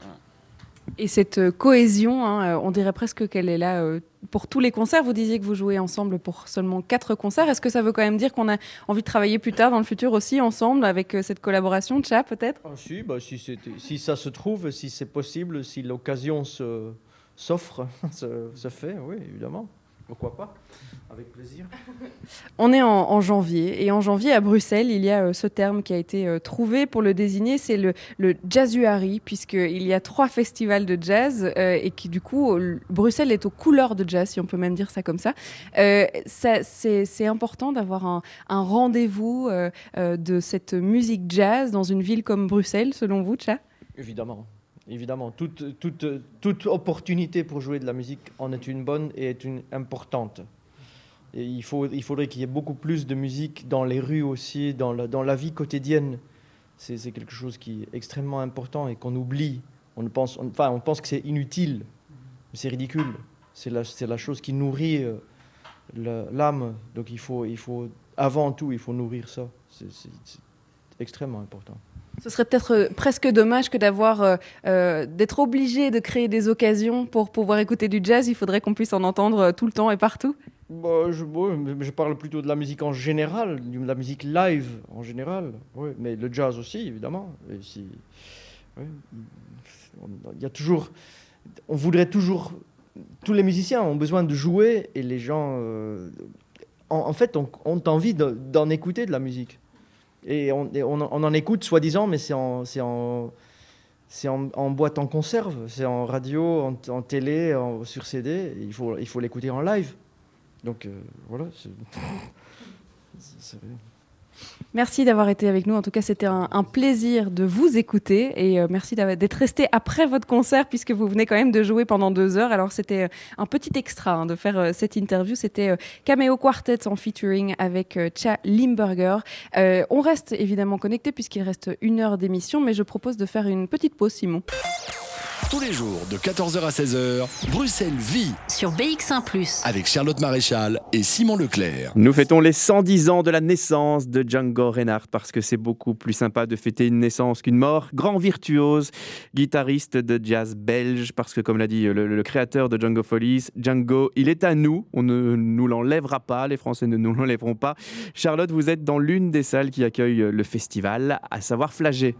Et cette euh, cohésion, hein, euh, on dirait presque qu'elle est là euh, pour tous les concerts. Vous disiez que vous jouez ensemble pour seulement quatre concerts. Est-ce que ça veut quand même dire qu'on a envie de travailler plus tard dans le futur aussi ensemble avec cette collaboration de chat peut-être? Ah, si, bah, si, ça se trouve, si c'est possible, si l'occasion s'offre, se fait, oui, évidemment. Pourquoi pas avec plaisir. On est en, janvier et en janvier à Bruxelles, il y a euh, ce terme qui a été euh, trouvé pour le désigner, c'est le, le jazzuari, puisqu'il y a trois festivals de jazz euh, et qui du coup, Bruxelles est aux couleurs de jazz, si on peut même dire ça comme ça. ça c'est important d'avoir un, un rendez-vous de cette musique jazz dans une ville comme Bruxelles, selon vous, Tcha? Évidemment. Évidemment, toute, opportunité pour jouer de la musique en est une bonne et est une importante il, faut, il faudrait qu'il y ait beaucoup plus de musique dans les rues aussi, dans la, vie quotidienne. C'est quelque chose qui est extrêmement important et qu'on oublie. On pense, enfin, on pense que c'est inutile, mais c'est ridicule. C'est la, chose qui nourrit euh, l'âme. Donc il faut, avant tout, il faut nourrir ça. C'est extrêmement important. Ce serait peut-être euh, presque dommage que d'avoir, euh, d'être obligé de créer des occasions pour pouvoir écouter du jazz. Il faudrait qu'on puisse en entendre tout le temps et partout. Bah, je, parle plutôt de la musique en général, de la musique live en général, mais le jazz aussi, évidemment. Et si, il y a toujours, on voudrait toujours, tous les musiciens ont besoin de jouer et les gens, euh, en, fait, on, on a envie d'en écouter de la musique. Et on, en écoute, soi-disant, mais c'est en, boîte en conserve, c'est en radio, en, télé, sur CD. Il faut l'écouter il faut en live. Donc euh, voilà. Merci d'avoir été avec nous. En tout cas, c'était un, plaisir de vous écouter et euh, merci d'être resté après votre concert puisque vous venez quand même de jouer pendant deux heures. Alors, c'était euh, un petit extra hein, de faire euh, cette interview. C'était Cameo Quartet en featuring avec Cha Limburger. on reste évidemment connecté puisqu'il reste une heure d'émission, mais je propose de faire une petite pause, Simon. Tous les jours de 14h à 16h, Bruxelles vit sur BX1 ⁇ avec Charlotte Maréchal et Simon Leclerc. Nous fêtons les 110 ans de la naissance de Django Reinhardt parce que c'est beaucoup plus sympa de fêter une naissance qu'une mort. Grand virtuose, guitariste de jazz belge parce que comme l'a dit le, créateur de Django Follies, Django, il est à nous, on ne nous l'enlèvera pas, les Français ne nous l'enlèveront pas. Charlotte, vous êtes dans l'une des salles qui accueille le festival, à savoir Flagey.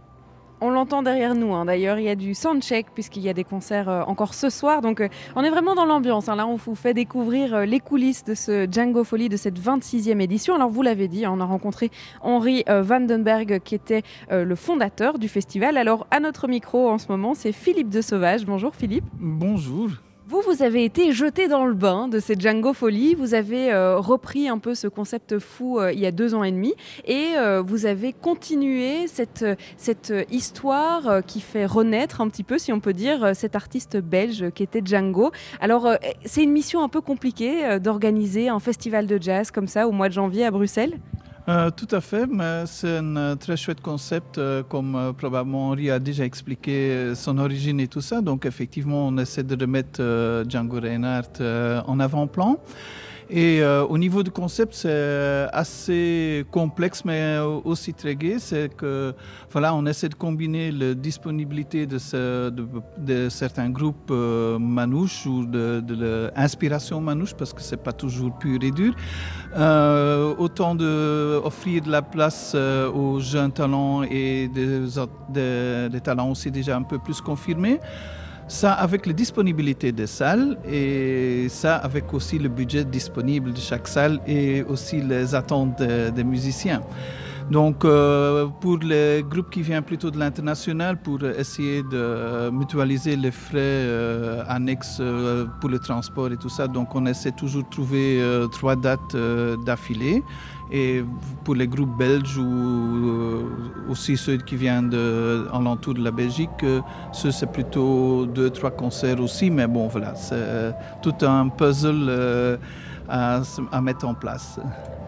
On l'entend derrière nous. Hein. D'ailleurs, il y a du soundcheck puisqu'il y a des concerts euh, encore ce soir. Donc, euh, on est vraiment dans l'ambiance. Hein. Là, on vous fait découvrir euh, les coulisses de ce Django Folie de cette 26e édition. Alors, vous l'avez dit, hein, on a rencontré Henri Vandenberg qui était le fondateur du festival. Alors, à notre micro en ce moment, c'est Philippe de Sauvage. Bonjour Philippe. Bonjour. Vous, vous avez été jeté dans le bain de cette Django Folie. Vous avez euh, repris un peu ce concept fou euh, il y a deux ans et demi et euh, vous avez continué cette, cette histoire qui fait renaître un petit peu, si on peut dire, cet artiste belge qui était Django. Alors, c'est une mission un peu compliquée d'organiser un festival de jazz comme ça au mois de janvier à Bruxelles? Euh, tout à fait, mais c'est un euh, très chouette concept, euh, comme probablement Henri a déjà expliqué son origine et tout ça. Donc effectivement, on essaie de remettre Django Reinhardt en avant-plan. Et euh, au niveau du concept, c'est assez complexe, mais aussi très gai. C'est que voilà, on essaie de combiner la disponibilité de, de, certains groupes euh, manouches ou de, l'inspiration manouche, parce que c'est pas toujours pur et dur. Euh, autant d'offrir de, de la place aux jeunes talents et des talents aussi déjà un peu plus confirmés. Ça avec la disponibilité des salles et ça avec aussi le budget disponible de chaque salle et aussi les attentes des, musiciens. Donc, euh, pour les groupes qui viennent plutôt de l'international, pour essayer de mutualiser les frais euh, annexes euh, pour le transport et tout ça, donc on essaie toujours de trouver trois dates d'affilée. Et pour les groupes belges ou euh, aussi ceux qui viennent de, en l'entour de la Belgique, euh, ce c'est plutôt deux, trois concerts aussi. Mais bon, voilà, c'est tout un puzzle euh, à, mettre en place.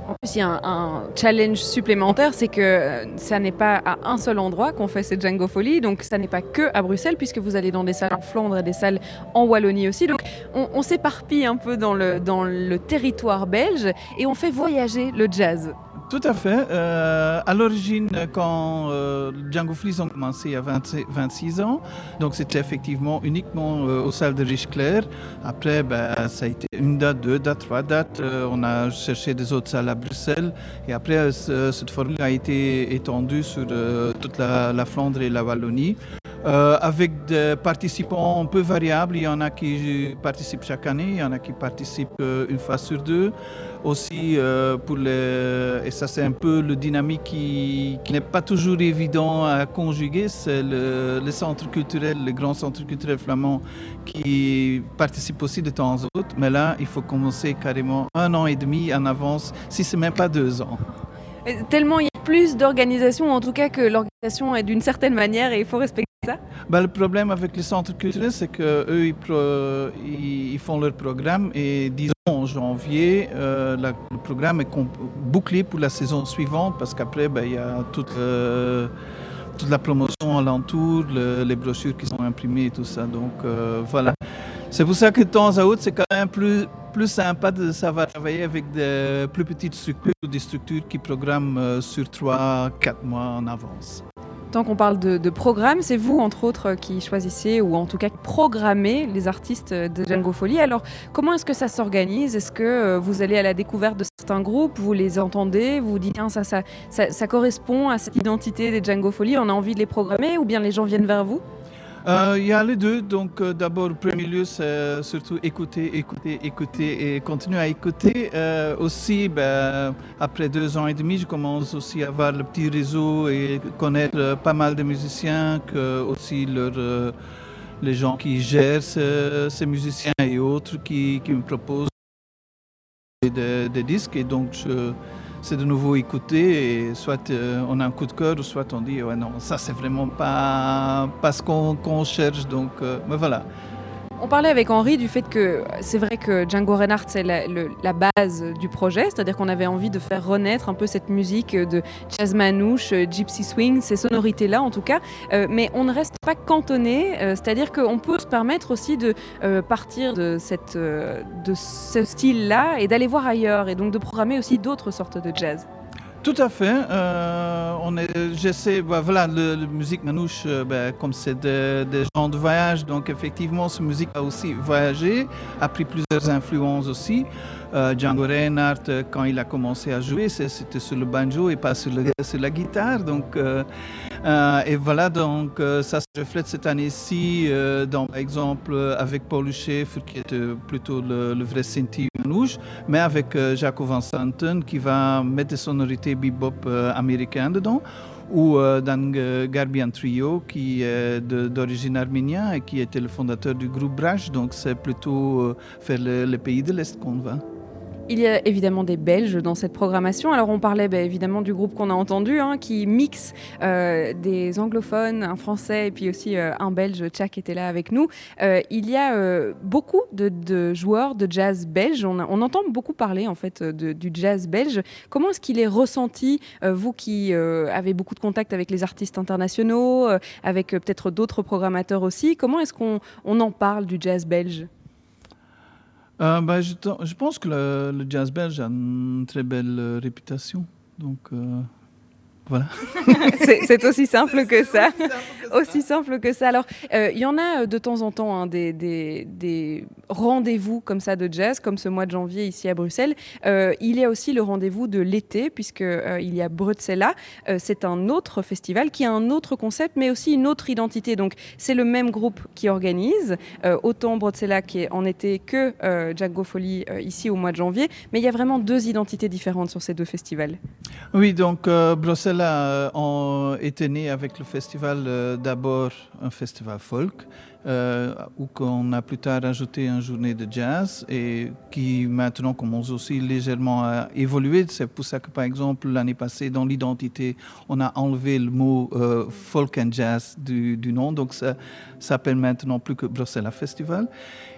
En plus, il y a un, challenge supplémentaire, c'est que euh, ça n'est pas à un seul endroit qu'on fait cette Django Folie, donc ça n'est pas que à Bruxelles, puisque vous allez dans des salles en Flandre et des salles en Wallonie aussi. Donc on, s'éparpille un peu dans le territoire belge et on fait voyager le jazz. Tout à fait. Euh, à l'origine, quand euh, Django Fleece ont commencé il y a 26 ans, donc c'était effectivement uniquement euh, aux salles de Riche-Clair. Après, ben, ça a été une date, deux dates, trois dates. on a cherché des autres salles à Bruxelles. Et après, cette formule a été étendue sur toute la, Flandre et la Wallonie. avec des participants un peu variables. Il y en a qui participent chaque année, il y en a qui participent une fois sur deux aussi euh, pour les, et ça c'est un peu le dynamique qui, n'est pas toujours évident à conjuguer, c'est le, le, centre culturel, le grand centre culturel flamand qui participe aussi de temps en temps, mais là il faut commencer carrément un an et demi en avance, si ce n'est même pas deux ans. Tellement plus d'organisation, en tout cas que l'organisation est d'une certaine manière et il faut respecter ça bah, Le problème avec les centres culturels, c'est qu'eux, ils, ils, font leur programme et disons en janvier, euh, le programme est bouclé pour la saison suivante parce qu'après, ben, il y a toute, euh, toute la promotion alentour, les brochures qui sont imprimées et tout ça. Donc euh, voilà. C'est pour ça que de temps à autre, c'est quand même plus, plus sympa de savoir travailler avec des plus petites structures ou des structures qui programment sur 3-4 mois en avance. Tant qu'on parle de, programme, c'est vous, entre autres, qui choisissez ou en tout cas programmez les artistes de Django Folie. Alors, comment est-ce que ça s'organise? Est-ce que euh, vous allez à la découverte de certains groupes, vous les entendez, vous dites, ça, ça, ça, correspond à cette identité des Django Folie, on a envie de les programmer ou bien les gens viennent vers vous? Euh, Il y a les deux. Donc, euh, d'abord, premier lieu, c'est surtout écouter, écouter, écouter et continuer à écouter. Euh, aussi, ben, après deux ans et demi, je commence aussi à avoir le petit réseau et connaître euh, pas mal de musiciens, que aussi euh, les gens qui gèrent ce- ces musiciens et autres qui, qui me proposent des, des disques. Et donc, je- c'est de nouveau écouter et soit euh, on a un coup de cœur soit on dit ouais non ça c'est vraiment pas, pas ce qu'on qu'on cherche. Donc euh, mais voilà On parlait avec Henri du fait que c'est vrai que Django Reinhardt, c'est la, base du projet, c'est-à-dire qu'on avait envie de faire renaître un peu cette musique de jazz manouche, euh, gypsy swing, ces sonorités-là en tout cas, Euh, mais on ne reste pas cantonné, euh, c'est-à-dire qu'on peut se permettre aussi de partir de, cette, de ce style-là et d'aller voir ailleurs, et donc de programmer aussi d'autres sortes de jazz. Tout à fait euh, on est j'essaie bah, voilà le, musique manouche euh, ben, comme c'est des gens de voyage donc effectivement ce musique a aussi voyagé a pris plusieurs influences aussi Euh, Django Reinhardt euh, quand il a commencé à jouer c'était sur le banjo et pas sur, la guitare donc euh, Euh, et voilà, donc ça se reflète cette année-ci, dans, par exemple, avec Paul Schaeffer, qui était plutôt le, vrai Sinti manouche, mais avec Jaco Van Santen, qui va mettre des sonorités bebop américaines dedans, ou euh, Garbian Trio, qui est d'origine arménienne et qui était le fondateur du groupe Brash, donc c'est plutôt euh, vers le, le pays de l'Est qu'on va. Il y a évidemment des Belges dans cette programmation. Alors on parlait bah, évidemment du groupe qu'on a entendu, hein, qui mixe euh, des anglophones, un français et puis aussi euh, un Belge, Tchak était là avec nous. Euh, il y a beaucoup de, joueurs de jazz belges. On, entend beaucoup parler en fait du jazz belge. Comment est-ce qu'il est ressenti, vous qui avez beaucoup de contacts avec les artistes internationaux, avec peut-être d'autres programmateurs aussi? Comment est-ce qu'on on en parle du jazz belge? Euh, ben, je, pense que le, le jazz belge a une très belle euh, réputation. Donc, euh, voilà. C'est aussi simple que ça. Aussi simple que ça. Alors, euh, il y en a euh, de temps en temps hein, des, des- des rendez-vous comme ça de jazz, comme ce mois de janvier ici à Bruxelles. Euh, il y a aussi le rendez-vous de l'été, puisque euh, il y a Bruxella. Euh, c'est un autre festival qui a un autre concept, mais aussi une autre identité. Donc, c'est le même groupe qui organise, euh, autant Bruxella qui est en été que euh, Folly euh, ici au mois de janvier. Mais il y a vraiment deux identités différentes sur ces deux festivals. Oui, donc euh, Bruxelles euh, on était né avec le festival, euh, d'abord un festival folk, euh, où on a plus tard ajouté une journée de jazz et qui maintenant commence aussi légèrement à évoluer. C'est pour ça que, par exemple, l'année passée, dans l'identité, on a enlevé le mot euh, folk and jazz du, nom. Donc ça s'appelle maintenant plus que Bruxelles Festival.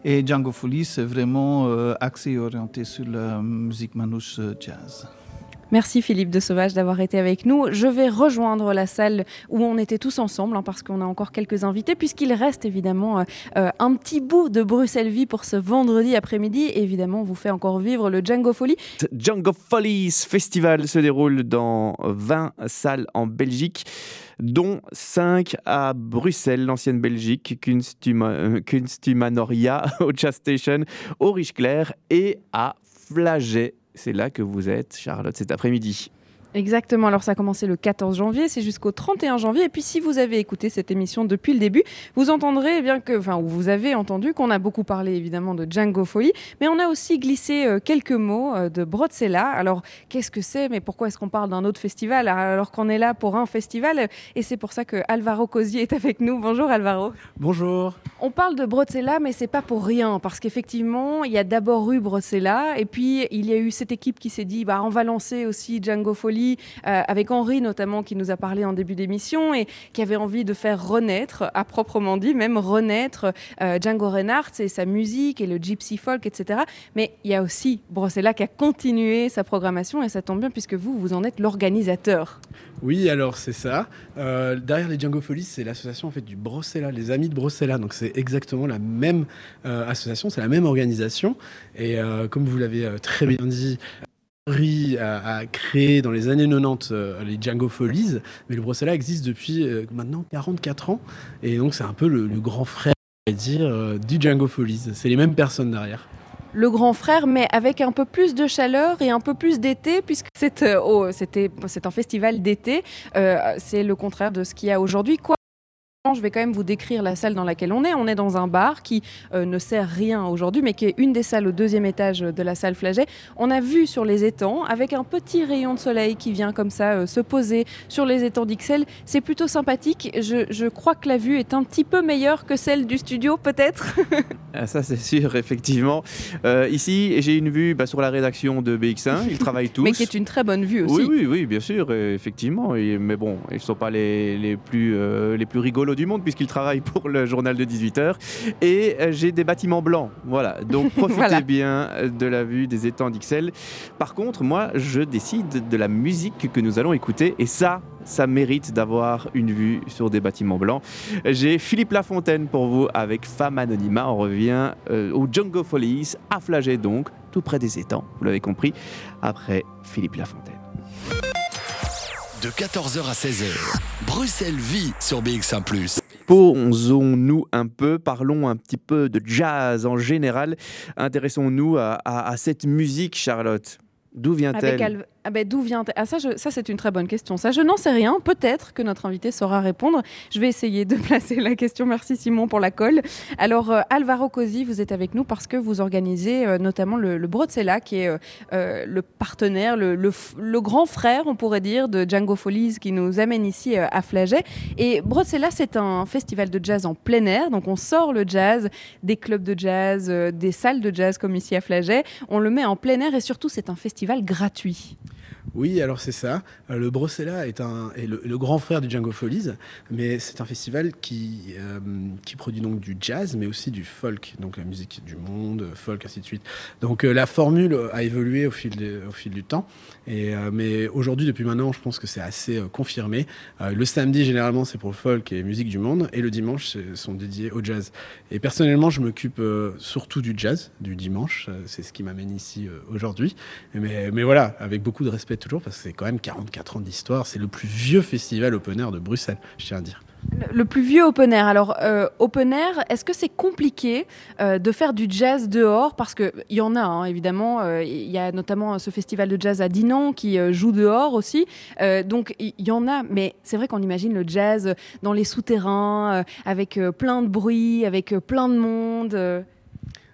Et Django Folie, c'est vraiment euh, axé et orienté sur la musique manouche euh, jazz. Merci Philippe de Sauvage d'avoir été avec nous. Je vais rejoindre la salle où on était tous ensemble hein, parce qu'on a encore quelques invités puisqu'il reste évidemment euh, euh, un petit bout de Bruxelles Vie pour ce vendredi après-midi. Évidemment, on vous fait encore vivre le Django Folie. Django Follies Festival se déroule dans 20 salles en Belgique, dont 5 à Bruxelles, l'ancienne Belgique, euh, Kunstumanoria, au Jazz Station, au Riche-Clair et à Flaget. C'est là que vous êtes, Charlotte, cet après-midi. Exactement, alors ça a commencé le 14 janvier, c'est jusqu'au 31 janvier. Et puis si vous avez écouté cette émission depuis le début, vous entendrez eh bien que, enfin, ou vous avez entendu qu'on a beaucoup parlé évidemment de Django Folie, mais on a aussi glissé euh, quelques mots euh, de Brotzella. Alors qu'est-ce que c'est? Mais pourquoi est-ce qu'on parle d'un autre festival alors qu'on est là pour un festival? Et c'est pour ça que Alvaro Cosi est avec nous. Bonjour Alvaro. Bonjour. On parle de Brotzella, mais c'est pas pour rien, parce qu'effectivement, il y a d'abord eu Brotzella, et puis il y a eu cette équipe qui s'est dit, bah, on va lancer aussi Django Folie, euh, avec Henri notamment, qui nous a parlé en début d'émission, et qui avait envie de faire renaître, à proprement dit, même renaître euh, Django Reinhardt et sa musique, et le gypsy folk, etc. Mais il y a aussi Brotzella qui a continué sa programmation, et ça tombe bien, puisque vous, vous en êtes l'organisateur. Oui, alors c'est ça. Euh, derrière les Django Folies, c'est l'association en fait du Brossella, les amis de Brossella. Donc c'est exactement la même association, c'est la même organisation. Et comme vous l'avez très bien dit, a, a créé dans les années 90 euh, les Django Folies, mais le Brossella existe depuis euh, maintenant 44 ans. Et donc c'est un peu le, grand frère, va dire, euh, du Django Folies. C'est les mêmes personnes derrière. le grand frère, mais avec un peu plus de chaleur et un peu plus d'été, puisque c'est un festival d'été. C'est le contraire de ce qu'il y a aujourd'hui. Je vais quand même vous décrire la salle dans laquelle on est. On est dans un bar qui euh, ne sert rien aujourd'hui, mais qui est une des salles au deuxième étage de la salle Flaget. On a vu sur les étangs, avec un petit rayon de soleil qui vient comme ça euh, se poser sur les étangs d'Ixelles. C'est plutôt sympathique. Je, je crois que la vue est un petit peu meilleure que celle du studio, peut-être. Ah, ça, c'est sûr, effectivement. Euh, ici, j'ai une vue bah, sur la rédaction de BX1. Ils travaillent tous. mais qui est une très bonne vue aussi. Oui, oui, oui, bien sûr, effectivement. Et- mais bon, ils ne sont pas les, les plus, les plus rigolos du monde puisqu'ils travaillent pour le journal de 18h. Et euh, j'ai des bâtiments blancs. Voilà. Donc profitez Voilà. bien euh, de la vue des étangs d'Ixelles. Par contre, moi, je décide de la musique que nous allons écouter. Et ça, ça mérite d'avoir une vue sur des bâtiments blancs. J'ai Philippe Lafontaine pour vous avec Femme Anonyma. On revient euh, au Django Follies, à Flagey donc, tout près des étangs, vous l'avez compris, après Philippe Lafontaine. De 14h à 16h, Bruxelles vit sur BX1 ⁇ Posons-nous un peu, parlons un petit peu de jazz en général. Intéressons-nous à, à- à cette musique, Charlotte. D'où Avec vient-elle Ah ben, d'où vient ah, ça, ça c'est une très bonne question. Ça, je n'en sais rien. Peut-être que notre invité saura répondre. Je vais essayer de placer la question. Merci Simon pour la colle. Alors euh, Alvaro Cosi, vous êtes avec nous parce que vous organisez euh, notamment le, le qui est euh, le partenaire, le, grand frère, on pourrait dire, de Django Follies, qui nous amène ici à Flagey. Et Brotsella, c'est un festival de jazz en plein air. Donc on sort le jazz des clubs de jazz, des salles de jazz comme ici à Flagey. On le met en plein air et surtout c'est un festival gratuit. Oui, alors c'est ça. Euh, Le Brossella est, un, est le, grand frère du Django Follies, mais c'est un festival qui, euh, qui produit donc du jazz, mais aussi du folk, donc la musique du monde, folk, ainsi de suite. Donc euh, la formule a évolué au fil, au fil du temps, euh, mais aujourd'hui, depuis maintenant, je pense que c'est assez euh, confirmé. Euh, le samedi, généralement, c'est pour le folk et musique du monde, et le dimanche, sont dédiés au jazz. Et personnellement, je m'occupe surtout du jazz, du dimanche, c'est ce qui m'amène ici aujourd'hui. Mais, mais voilà, avec beaucoup de respect toujours, parce que c'est quand même 44 ans d'histoire. C'est le plus vieux festival open air de Bruxelles, je tiens à dire. Le, plus vieux open air. Alors, euh, open air, est-ce que c'est compliqué euh, de faire du jazz dehors? Parce qu'il y en a, hein, évidemment. Euh, Il y a notamment ce festival de jazz à Dinan qui joue dehors aussi. Donc, il y, en a. Mais c'est vrai qu'on imagine le jazz dans les souterrains, avec plein de bruit, avec plein de monde.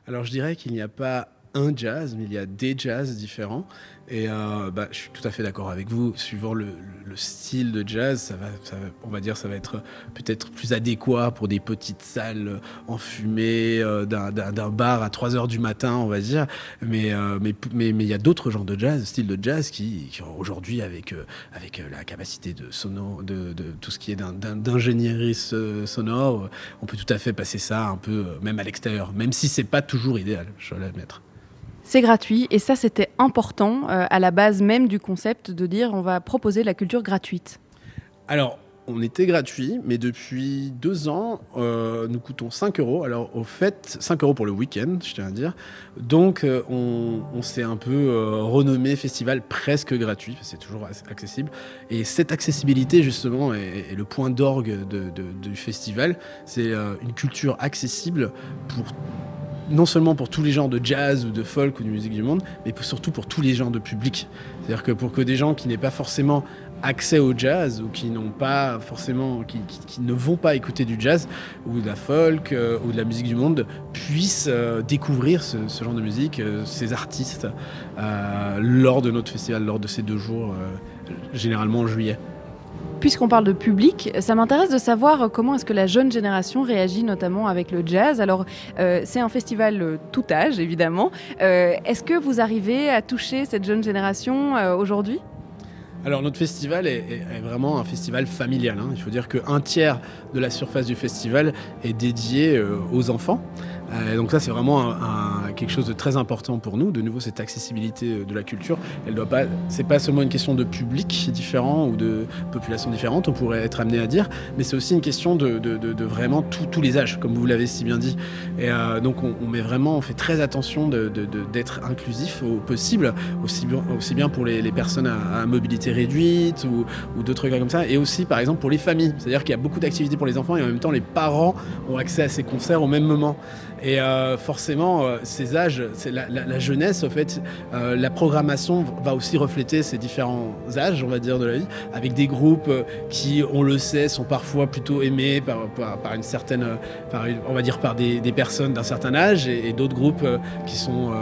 Alors je dirais qu'il n'y a pas un jazz, mais il y a des jazz différents. Et bah, je suis tout à fait d'accord avec vous. Suivant le style de jazz, ça va, ça on va dire, ça va être peut-être plus adéquat pour des petites salles enfumées euh, d'un- bar à 3 heures du matin, on va dire. Mais euh, mais il y a d'autres genres de jazz, styles de jazz qui, aujourd'hui avec euh, la capacité de sono, de, tout ce qui est d'ingénierie so- sonore, on peut tout à fait passer ça un peu même à l'extérieur, même si c'est pas toujours idéal, je dois l'admettre. C'est gratuit. Et ça, c'était important euh, à la base même du concept de dire on va proposer la culture gratuite. Alors, on était gratuit, mais depuis deux ans, euh, nous coûtons 5 euros. Alors, au fait, 5 euros pour le week-end, je tiens à dire. Donc, euh, on, s'est un peu renommé festival presque gratuit, c'est toujours accessible. Et cette accessibilité, justement, est, le point d'orgue du festival. C'est une culture accessible pour non seulement pour tous les genres de jazz ou de folk ou de musique du monde, mais surtout pour tous les genres de public. C'est-à-dire que pour que des gens qui n'aient pas forcément accès au jazz ou qui n'ont pas forcément, qui, ne vont pas écouter du jazz ou de la folk euh, ou de la musique du monde puissent euh, découvrir ce, genre de musique, euh, ces artistes lors de notre festival, lors de ces deux jours, généralement en juillet. Puisqu'on parle de public, ça m'intéresse de savoir comment est-ce que la jeune génération réagit notamment avec le jazz. Alors, euh, c'est un festival euh, tout âge, évidemment. Euh, est-ce que vous arrivez à toucher cette jeune génération aujourd'hui? Alors notre festival est, vraiment un festival familial. hein. Il faut dire qu'un tiers de la surface du festival est dédié aux enfants. Euh, donc ça c'est vraiment quelque chose de très important pour nous. De nouveau cette accessibilité euh, de la culture, elle doit pas, c'est pas seulement une question de public différent ou de population différente, on pourrait être amené à dire, mais c'est aussi une question de, vraiment tous- les âges, comme vous l'avez si bien dit. Et euh, donc on, met vraiment, on fait très attention d'être inclusif au possible, aussi bien, pour les, personnes à, mobilité réduite ou d'autres cas comme ça, et aussi par exemple pour les familles. C'est-à-dire qu'il y a beaucoup d'activités pour les enfants et en même temps les parents ont accès à ces concerts au même moment. Et euh, forcément, euh, ces âges, la, jeunesse, au fait, euh, la programmation va aussi refléter ces différents âges, on va dire, de la vie, avec des groupes qui, on le sait, sont parfois plutôt aimés par, une certaine, on va dire, par des, personnes d'un certain âge, et, d'autres groupes qui sont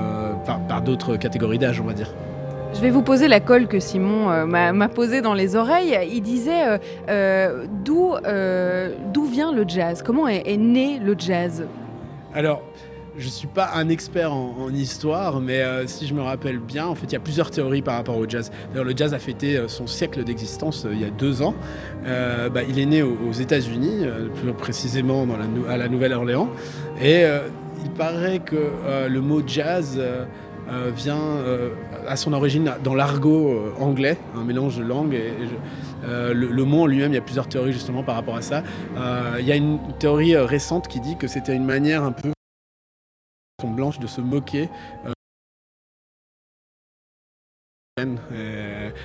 par, d'autres catégories d'âge, on va dire. Je vais vous poser la colle que Simon m'a posée dans les oreilles. Il disait euh, d'où vient le jazz? Comment est né le jazz? Alors, je ne suis pas un expert en, histoire, mais euh, si je me rappelle bien, en fait, il y a plusieurs théories par rapport au jazz. D'ailleurs, le jazz a fêté euh, son siècle d'existence euh, il y a deux ans. Bah, il est né aux, États-Unis, plus précisément à la Nouvelle-Orléans. Et il paraît que le mot jazz vient à son origine dans l'argot anglais, un mélange de langues. Euh, le, le mot en lui-même, il y a plusieurs théories justement par rapport à ça. Euh, il y a une théorie euh, récente qui dit que c'était une manière un peu blanche de se moquer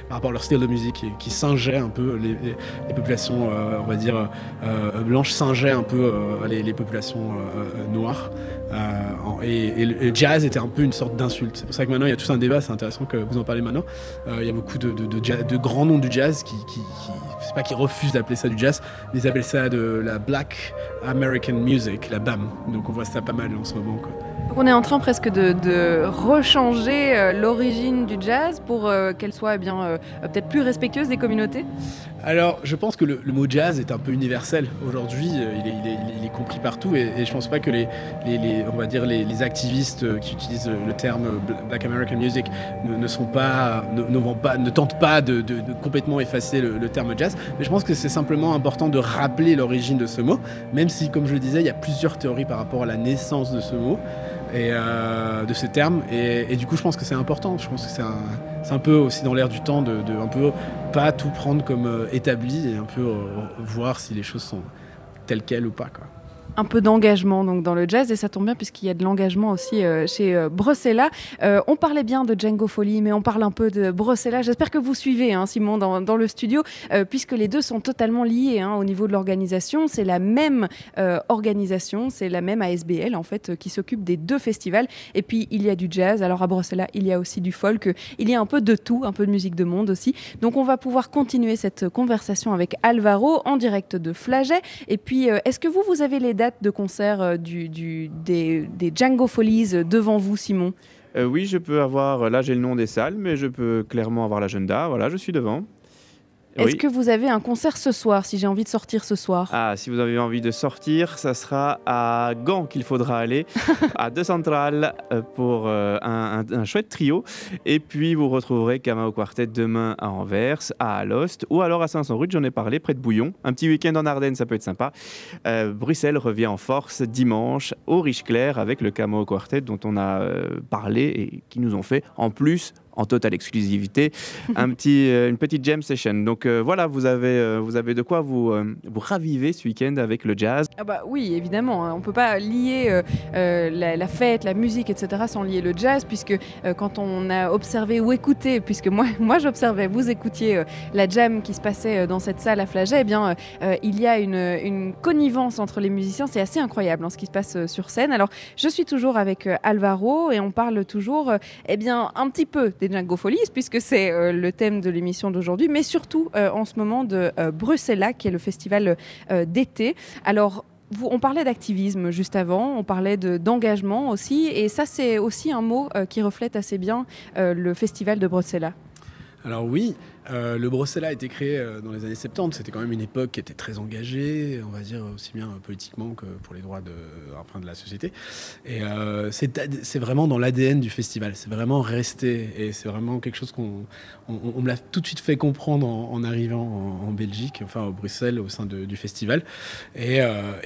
par rapport à leur style de musique qui singeait un peu les, populations, euh, on va dire, euh, blanches, singeaient un peu euh, les, populations euh, euh, noires. Euh, et, le jazz était un peu une sorte d'insulte. C'est pour ça que maintenant il y a tout un débat, c'est intéressant que vous en parlez maintenant. Euh, il y a beaucoup de, grands noms du jazz qui, qui, c'est pas qu'ils refusent d'appeler ça du jazz, ils appellent ça de la Black American Music, la BAM. Donc on voit ça pas mal en ce moment. Quoi. Donc on est en train presque de, de rechanger euh, l'origine du jazz pour euh, qu'elle soit eh bien euh, peut-être plus respectueuse des communautés. Alors, je pense que le, le mot jazz est un peu universel. Aujourd'hui, il est, il est- il est compris partout et, et je pense pas que les, les- les- on va dire les, les activistes qui utilisent le terme Bl- Black American Music ne, ne sont pas, ne, ne vont pas, ne tentent pas de, de- de complètement effacer le, le terme jazz. Mais je pense que c'est simplement important de rappeler l'origine de ce mot, même comme je le disais, il y a plusieurs théories par rapport à la naissance de ce mot et euh, de ce terme. Et, du coup, je pense que c'est important. Je pense que c'est un, c'est un peu aussi dans l'air du temps de, de un peu pas tout prendre comme euh, établi et un peu euh, voir si les choses sont telles quelles ou pas. Quoi. Un peu d'engagement donc dans le jazz et ça tombe bien puisqu'il y a de l'engagement aussi euh, chez euh, Bruxella. Euh, on parlait bien de Django Folly, mais on parle un peu de Bruxella. J'espère que vous suivez, hein, Simon, dans, dans le studio, euh, puisque les deux sont totalement liés hein, au niveau de l'organisation. C'est la même euh, organisation, c'est la même ASBL en fait qui s'occupe des deux festivals. Et puis il y a du jazz. Alors à Bruxelles, il y a aussi du folk. Il y a un peu de tout, un peu de musique de monde aussi. Donc on va pouvoir continuer cette conversation avec Alvaro en direct de Flaget. Et puis, est-ce que vous, vous avez les dates de concert euh, du, des, Django Follies euh, devant vous, Simon? Euh, oui, je peux avoir. Là, j'ai le nom des salles, mais je peux clairement avoir l'agenda. Voilà, je suis devant. Est-ce Oui. que vous avez un concert ce soir, si j'ai envie de sortir ce soir? Ah, si vous avez envie de sortir, ça sera à Gand qu'il faudra aller, à De Centrale, euh, pour euh, un, un- un chouette trio. Et puis, vous retrouverez Kamao Quartet demain à Anvers, à Alost, ou alors à Saint-Saëns-Rude, j'en ai parlé, près de Bouillon. Un petit week-end en Ardennes, ça peut être sympa. Euh, Bruxelles revient en force dimanche au Riche-Clair avec le Kamao Quartet dont on a parlé et qui nous ont fait en plus en totale exclusivité, un petit, euh, une petite jam session. Donc euh, voilà, vous avez, euh, vous avez de quoi vous, vous raviver ce week-end avec le jazz. Ah bah oui, évidemment. hein. On ne peut pas lier la, fête, la musique, etc. sans lier le jazz, puisque quand on a observé ou écouté, puisque moi, moi j'observais, vous écoutiez la jam qui se passait dans cette salle à Flaget, eh bien, il y a une, une connivence entre les musiciens. C'est assez incroyable hein, ce qui se passe sur scène. Alors, je suis toujours avec Alvaro et on parle toujours, eh bien, un petit peu des Django Follies, puisque c'est euh, le thème de l'émission d'aujourd'hui, mais surtout euh, en ce moment de euh, Bruxella, qui est le festival d'été. Alors, on parlait d'activisme juste avant, on parlait de- d'engagement aussi, et ça c'est aussi un mot qui reflète assez bien le festival de Bruxelles. Alors oui, euh, le Bruxelles a été créé euh, dans les années 70. C'était quand même une époque qui était très engagée, on va dire aussi bien euh, politiquement que pour les droits de, la société. Et c'est vraiment dans l'ADN du festival. C'est vraiment resté et c'est vraiment quelque chose qu'on on, on me l'a tout de suite fait comprendre en, arrivant en, Belgique, enfin au Bruxelles, au sein du festival. Et,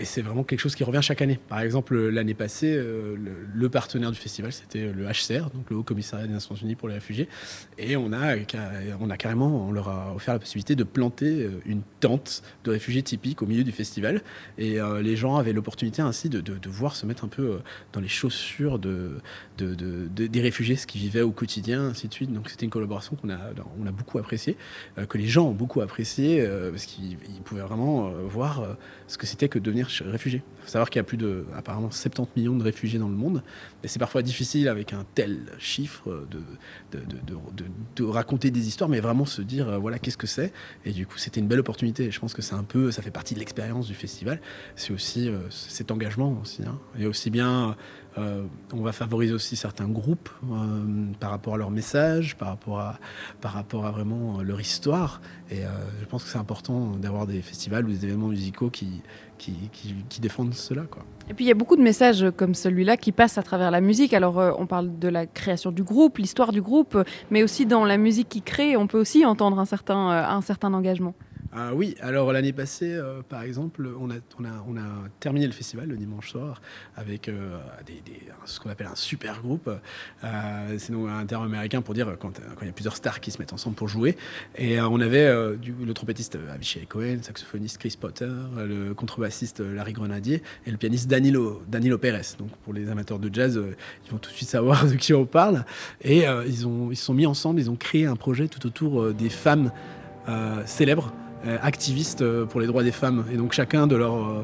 c'est vraiment quelque chose qui revient chaque année. Par exemple, l'année passée, le, le partenaire du festival, c'était le HCR, donc le Haut Commissariat des Nations Unies pour les réfugiés. Et on a, on a carrément on leur a offert la possibilité de planter euh, une tente de réfugiés typiques au milieu du festival. Et euh, les gens avaient l'opportunité ainsi de, voir se mettre un peu dans les chaussures de, des réfugiés, ce qu'ils vivaient au quotidien, ainsi de suite. Donc c'était une collaboration qu'on a, on a beaucoup appréciée, que les gens ont beaucoup appréciée, parce qu'ils pouvaient vraiment voir ce que c'était que devenir réfugié. Il faut savoir qu'il y a plus de, apparemment, 70 millions de réfugiés dans le monde. Et c'est parfois difficile avec un tel chiffre de, de, raconter des histoires, mais vraiment dire, euh, voilà, qu'est-ce que c'est? Et du coup, c'était une belle opportunité. je pense que c'est un peu, ça fait partie de l'expérience du festival. C'est aussi euh, cet engagement aussi. Hein. Et aussi bien euh, on va favoriser aussi certains groupes euh, par rapport à leur message, par rapport à, par rapport à vraiment leur histoire. Et euh, je pense que c'est important d'avoir des festivals ou des événements musicaux qui, qui, défendent cela. Et puis il y a beaucoup de messages comme celui-là qui passent à travers la musique. Alors on parle de la création du groupe, l'histoire du groupe, mais aussi dans la musique qui crée, on peut aussi entendre un certain, un certain engagement. Ah oui, alors l'année passée, euh, par exemple, on a, terminé le festival le dimanche soir avec euh, ce qu'on appelle un super groupe. Euh, c'est un terme américain pour dire quand, il y a plusieurs stars qui se mettent ensemble pour jouer. Et on avait le trompettiste Avishai Cohen, le saxophoniste Chris Potter, le contrebassiste Larry Grenadier et le pianiste Danilo, Danilo Perez. Donc pour les amateurs de jazz, ils vont tout de suite savoir de qui on parle. Et ils se sont mis ensemble, ils ont créé un projet tout autour des femmes célèbres. Euh, activistes euh, pour les droits des femmes. Et donc chacun de leur, euh,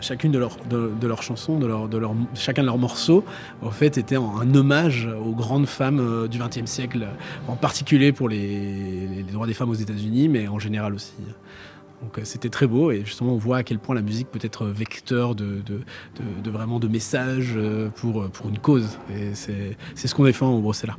chacune de, leur, de, leurs chansons, de leur, de leur, chacun de leurs morceaux, en fait, était un hommage aux grandes femmes du XXe siècle, en particulier pour les, les, droits des femmes aux États-Unis, mais en général aussi. Donc c'était très beau et justement on voit à quel point la musique peut être vecteur de, de, de vraiment de messages pour, pour une cause. Et c'est ce qu'on défend au Bruxelles.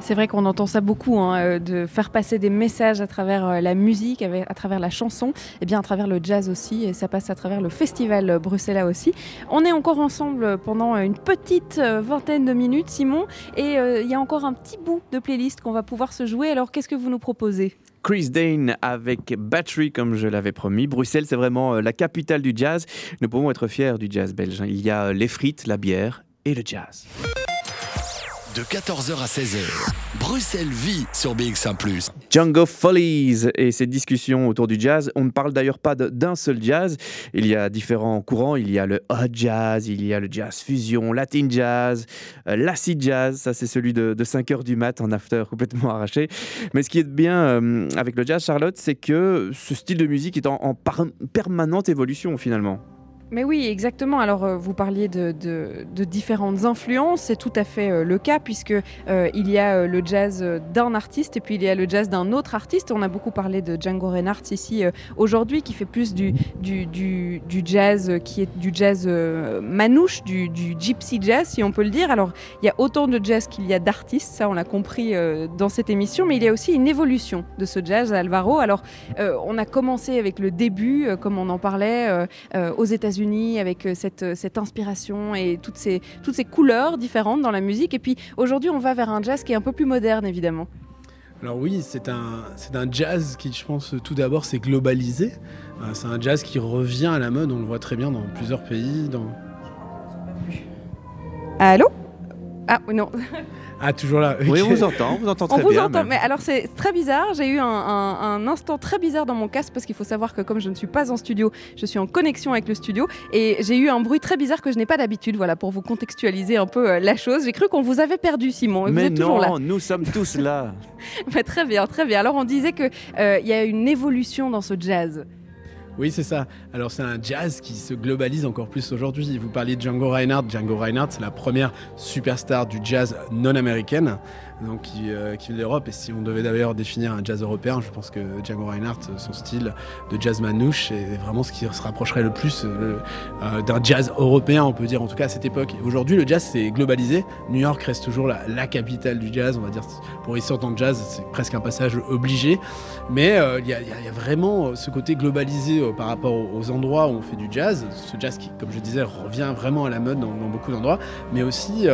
C'est vrai qu'on entend ça beaucoup, hein, euh, de faire passer des messages à travers euh, la musique, à travers la chanson, et bien à travers le jazz aussi, et ça passe à travers le festival Bruxelles aussi. On est encore ensemble pendant une petite euh, vingtaine de minutes, Simon, et il y a encore un petit bout de playlist qu'on va pouvoir se jouer. Alors qu'est-ce que vous nous proposez? Chris Dane avec Battery, comme je l'avais promis. Bruxelles, c'est vraiment la capitale du jazz. Nous pouvons être fiers du jazz belge. Il y a les frites, la bière et le jazz de 14h à 16h. Bruxelles vit sur BX1 ⁇ Django Follies et ces discussions autour du jazz. On ne parle d'ailleurs pas d'un seul jazz. Il y a différents courants. Il y a le hot jazz, il y a le jazz fusion, latin jazz, euh, l'acid jazz. Ça, c'est celui de, 5h du mat en after complètement arraché. Mais ce qui est bien euh, avec le jazz, Charlotte, c'est que ce style de musique est en permanente évolution finalement. Mais oui, exactement. Alors, euh, vous parliez de, différentes influences, c'est tout à fait euh, le cas, puisque euh, il y a le jazz d'un artiste et puis il y a le jazz d'un autre artiste. On a beaucoup parlé de Django Reinhardt ici aujourd'hui, qui fait plus du, du, jazz, qui est du jazz manouche, du, gypsy jazz, si on peut le dire. Alors, il y a autant de jazz qu'il y a d'artistes, ça on l'a compris dans cette émission, mais il y a aussi une évolution de ce jazz, Alvaro. Alors, on a commencé avec le début, comme on en parlait, aux États-Unis avec euh, cette, euh, cette inspiration et toutes ces, toutes ces couleurs différentes dans la musique. Et puis aujourd'hui, on va vers un jazz qui est un peu plus moderne, évidemment. Alors oui, c'est un, c'est un jazz qui, je pense, tout d'abord, c'est globalisé. Euh, c'est un jazz qui revient à la mode, on le voit très bien dans plusieurs pays. Dans... Allô? Ah non. Ah, toujours là. Oui, on vous entend, on vous entend très on vous bien. Entend, mais alors c'est très bizarre. J'ai eu un, instant très bizarre dans mon casque parce qu'il faut savoir que comme je ne suis pas en studio, je suis en connexion avec le studio et j'ai eu un bruit très bizarre que je n'ai pas d'habitude. Voilà, pour vous contextualiser un peu euh, la chose. J'ai cru qu'on vous avait perdu, Simon. mais vous êtes non, toujours là. nous sommes tous là. très bien, très bien. Alors on disait qu'il euh, il y a une évolution dans ce jazz. Oui, c'est ça. Alors, c'est un jazz qui se globalise encore plus aujourd'hui. Vous parliez de Django Reinhardt. Django Reinhardt, c'est la première superstar du jazz non américaine donc qui, euh, qui vient d'Europe. Et si on devait d'ailleurs définir un jazz européen, je pense que Django Reinhardt, son style de jazz manouche, est vraiment ce qui se rapprocherait le plus euh, euh, d'un jazz européen, on peut dire en tout cas à cette époque. Aujourd'hui, le jazz s'est globalisé. New York reste toujours la, capitale du jazz, on va dire. Pour ici entendre jazz, c'est presque un passage obligé. Mais il y, a vraiment ce côté globalisé par rapport aux, endroits où on fait du jazz. Ce jazz qui, comme je disais, revient vraiment à la mode dans, beaucoup d'endroits, mais aussi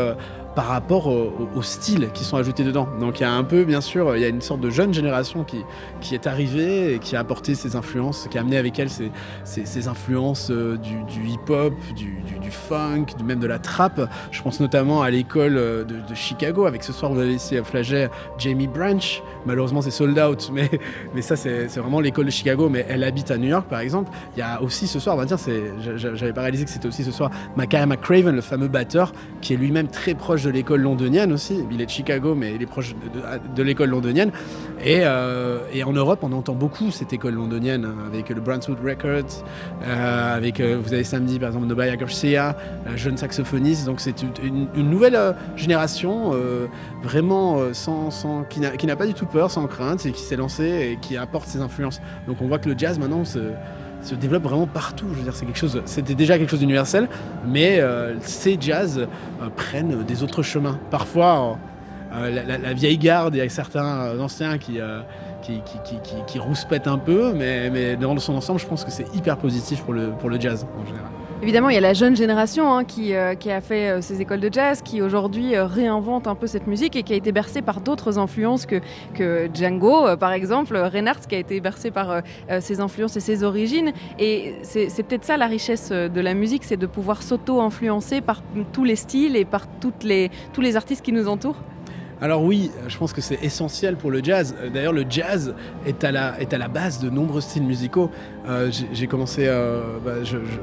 par rapport au, au, styles qui sont ajoutés dedans. Donc il y a un peu, bien sûr, il y a une sorte de jeune génération qui, qui est arrivée et qui a apporté ses influences, qui a amené avec elle ses, ses, influences euh, du, hip-hop, du, funk, même de la trap. Je pense notamment à l'école de, de, Chicago, avec ce soir vous avez ici à Flaget Jamie Branch. Malheureusement c'est sold out, mais, mais ça c'est vraiment l'école de Chicago, mais elle habite à New York par exemple. Il y a aussi ce soir, on va dire, j'avais pas réalisé que c'était aussi ce soir, Makaya McCraven, le fameux batteur, qui est lui-même très proche de de l'école londonienne aussi. Il est de Chicago, mais il est proche de, l'école londonienne. Et, euh, et, en Europe, on entend beaucoup cette école londonienne hein, avec le Brunswick Records, euh, avec, euh, vous avez samedi par exemple Nobaya Garcia, la jeune saxophoniste. Donc c'est une, nouvelle génération vraiment sans, sans, qui n'a pas du tout peur, sans crainte, et qui s'est lancée et qui apporte ses influences. Donc on voit que le jazz maintenant se se développe vraiment partout. Quelque chose, c'était déjà quelque chose d'universel, mais euh, ces jazz euh, prennent des autres chemins. Parfois, euh, la, vieille garde, il y a certains anciens qui, rouspètent un peu, mais, mais dans son ensemble, je pense que c'est hyper positif pour pour le jazz en général. Évidemment, il y a la jeune génération hein, qui, euh, qui, a fait euh, ses écoles de jazz, qui aujourd'hui euh, réinvente un peu cette musique et qui a été bercée par d'autres influences que, que Django, par exemple, Reinhardt, qui a été bercé par ses influences et ses origines. Et c'est peut-être ça la richesse de la musique, c'est de pouvoir s'auto-influencer par tous les styles et par toutes les, tous les artistes qui nous entourent. Alors oui, je pense que c'est essentiel pour le jazz. D'ailleurs, le jazz est à, la, est à la base de nombreux styles musicaux. Euh, j'ai commencé, euh, bah,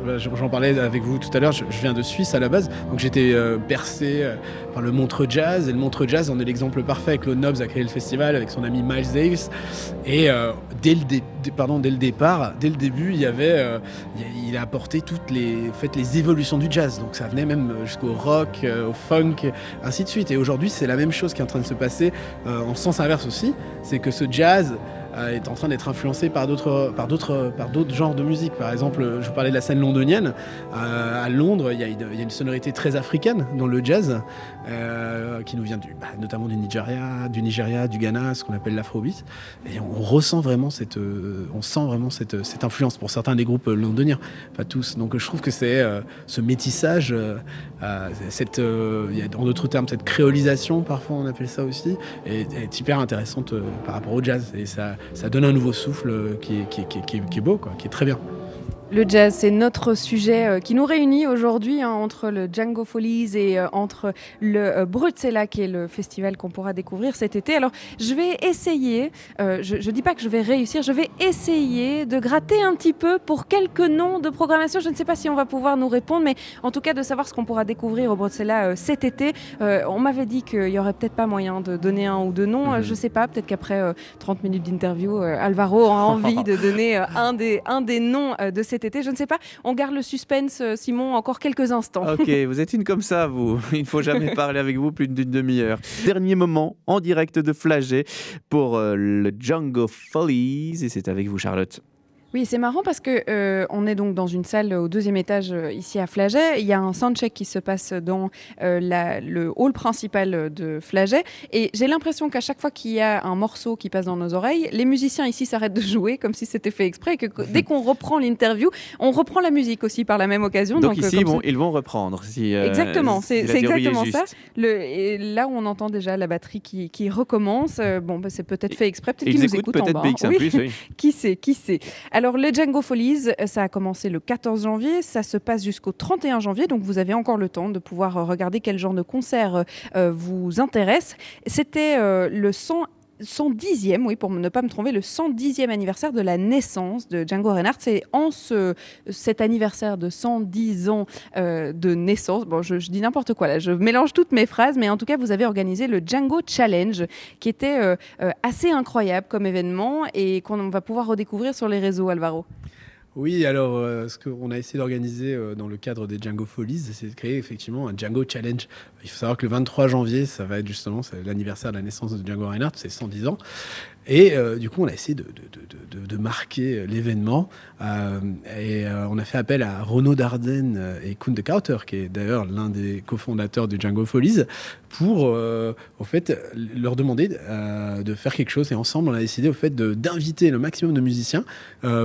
bah, j'en parlais avec vous tout à l'heure, je, viens de Suisse à la base, donc j'étais euh, bercé par le Montreux Jazz, et le Montreux Jazz en est l'exemple parfait. Claude Nobs a créé le festival avec son ami Miles Davis, et dès, le départ, dès le début, il a apporté toutes les, évolutions du jazz, donc ça venait même jusqu'au rock, au funk, ainsi de suite. Et aujourd'hui, c'est la même chose qui est en train de se passer en sens inverse aussi, c'est que ce jazz est en train d'être influencé par d'autres, par d'autres, par d'autres genres de musique. Par exemple, je vous parlais de la scène londonienne. Euh, à Londres, il y, il y, a une sonorité très africaine dans le jazz, euh, qui nous vient bah, notamment du Nigeria, du Nigeria, du Ghana, ce qu'on appelle l'afrobeat. Et on ressent vraiment cette, on sent vraiment cette, cette influence pour certains des groupes londoniens, pas tous. Donc je trouve que c'est ce métissage, cette, en d'autres termes, cette créolisation, parfois on appelle ça aussi, est, hyper intéressante par rapport au jazz. Et ça, ça donne un nouveau souffle qui est, qui est beau, quoi, qui est très bien. Le jazz, c'est notre sujet euh, qui nous réunit aujourd'hui hein, entre le Django Follies et euh, entre le euh, Brutzella, qui est le festival qu'on pourra découvrir cet été. Alors, je vais essayer, je ne dis pas que je vais réussir, je vais essayer de gratter un petit peu pour quelques noms de programmation. Je ne sais pas si on va pouvoir nous répondre, mais en tout cas de savoir ce qu'on pourra découvrir au Brutzella cet été. on m'avait dit qu'il y aurait peut-être pas moyen de donner un ou deux noms. Mhm. Je ne sais pas, peut-être qu'après 30 minutes d'interview, Alvaro aura envie de donner un, des, un des noms de cet été. Je ne sais pas. On garde le suspense, euh, Simon, encore quelques instants. Ok, vous êtes une comme ça, vous. Il ne faut jamais parler avec vous plus d'une demi-heure. Dernier moment en direct de Flagey pour euh, le Django Follies. Et c'est avec vous, Charlotte. Oui, c'est marrant parce que euh, on est donc dans une salle au deuxième étage euh, ici à Flaget. Il y a un soundcheck qui se passe dans euh, la, le hall principal de Flaget. Et j'ai l'impression qu'à chaque fois qu'il y a un morceau qui passe dans nos oreilles, les musiciens ici s'arrêtent de jouer comme si c'était fait exprès. Et que dès qu'on reprend l'interview, on reprend la musique aussi par la même occasion. Donc, ici, ils vont, reprendre. Si, exactement, c'est exactement ça. Le, et là où on entend déjà la batterie qui, qui recommence, bon, bah, c'est peut-être fait exprès. Peut-être qu'ils nous écoutent, en bas. Hein. Oui. oui. qui sait, qui sait. Alors, le Django Follies, euh, ça a commencé le 14 janvier, ça se passe jusqu'au 31 janvier, donc vous avez encore le temps de pouvoir euh, regarder quel genre de concert euh, vous intéresse. C'était le 100 110e, oui, pour ne pas me tromper, le 110e anniversaire de la naissance de Django Reinhardt. C'est en ce, cet anniversaire de 110 ans de naissance, bon, je, dis n'importe quoi là, je mélange toutes mes phrases, mais en tout cas, vous avez organisé le Django Challenge, qui était assez incroyable comme événement et qu'on va pouvoir redécouvrir sur les réseaux, Alvaro. Oui, alors euh, ce qu'on a essayé d'organiser euh, dans le cadre des Django Follies, c'est de créer effectivement un Django Challenge. Il faut savoir que le 23 janvier, ça va être justement l'anniversaire de la naissance de Django Reinhardt, c'est 110 ans. Et du coup, on a essayé de, de, de, de marquer l'événement. et on a fait appel à Renaud Dardenne et Koen de Kauter, qui est d'ailleurs l'un des cofondateurs du Django Follies, pour en fait leur demander de faire quelque chose. Et ensemble, on a décidé d'inviter le maximum de musiciens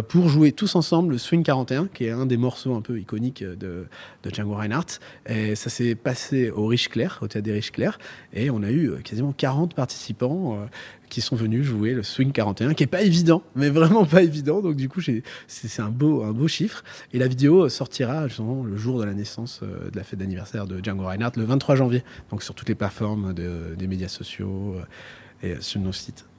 pour jouer tous ensemble le Swing 41, qui est un des morceaux un peu iconiques de, de Django Reinhardt. Et ça s'est passé au Riche au théâtre des Riches Clair, et on a eu quasiment 40 participants euh, qui sont venus jouer le Swing 41, qui est pas évident, mais vraiment pas évident. Donc du coup, c'est un beau, chiffre. Et la vidéo sortira justement le jour de la naissance euh, de la fête d'anniversaire de Django Reinhardt, le 23 janvier. Donc sur toutes les plateformes des médias sociaux euh, et sur nos sites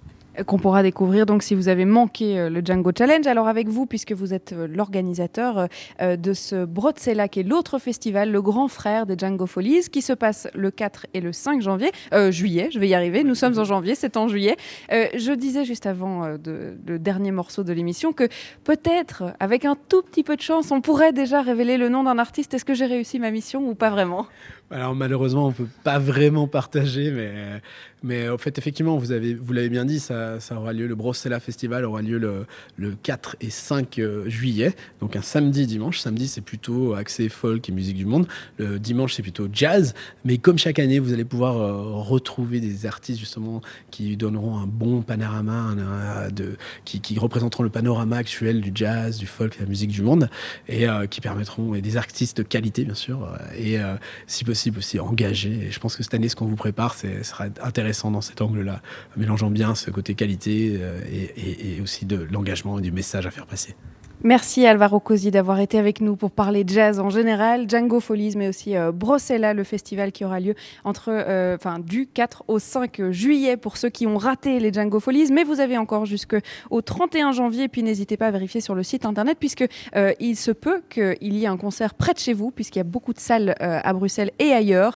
qu'on pourra découvrir donc si vous avez manqué euh, le Django Challenge. Alors avec vous, puisque vous êtes euh, l'organisateur euh, de ce Brotsella, qui est l'autre festival, le grand frère des Django Folies, qui se passe le 4 et le 5 janvier, juillet, je vais y arriver, nous sommes en janvier, c'est en juillet. je disais juste avant le dernier morceau de l'émission que peut-être, avec un tout petit peu de chance, on pourrait déjà révéler le nom d'un artiste. Est-ce que j'ai réussi ma mission ou pas vraiment? Alors malheureusement, on peut pas vraiment partager, mais, mais en fait, effectivement, vous vous l'avez bien dit, ça, aura lieu, le Brossella Festival aura lieu le, le 4 et 5 euh, juillet, donc un samedi, dimanche. Samedi, c'est plutôt accès folk et musique du monde. Le dimanche, c'est plutôt jazz. Mais comme chaque année, vous allez pouvoir euh, retrouver des artistes justement qui donneront un bon panorama, de, qui, représenteront le panorama actuel du jazz, du folk de la musique du monde, et euh, qui permettront, et des artistes de qualité, bien sûr, et si possible, aussi engagé. Et je pense que cette année, ce qu'on vous prépare, c'est sera intéressant dans cet angle-là, mélangeant bien ce côté qualité euh, et, et aussi de l'engagement et du message à faire passer. Merci Alvaro Cosi d'avoir été avec nous pour parler jazz en général, Django Folies, mais aussi euh, Brossella, le festival qui aura lieu entre, euh, du 4 au 5 juillet pour ceux qui ont raté les Django Folies. Mais vous avez encore jusqu'au 31 janvier, puis n'hésitez pas à vérifier sur le site internet, puisque euh, il se peut qu'il y ait un concert près de chez vous, puisqu'il y a beaucoup de salles à Bruxelles et ailleurs.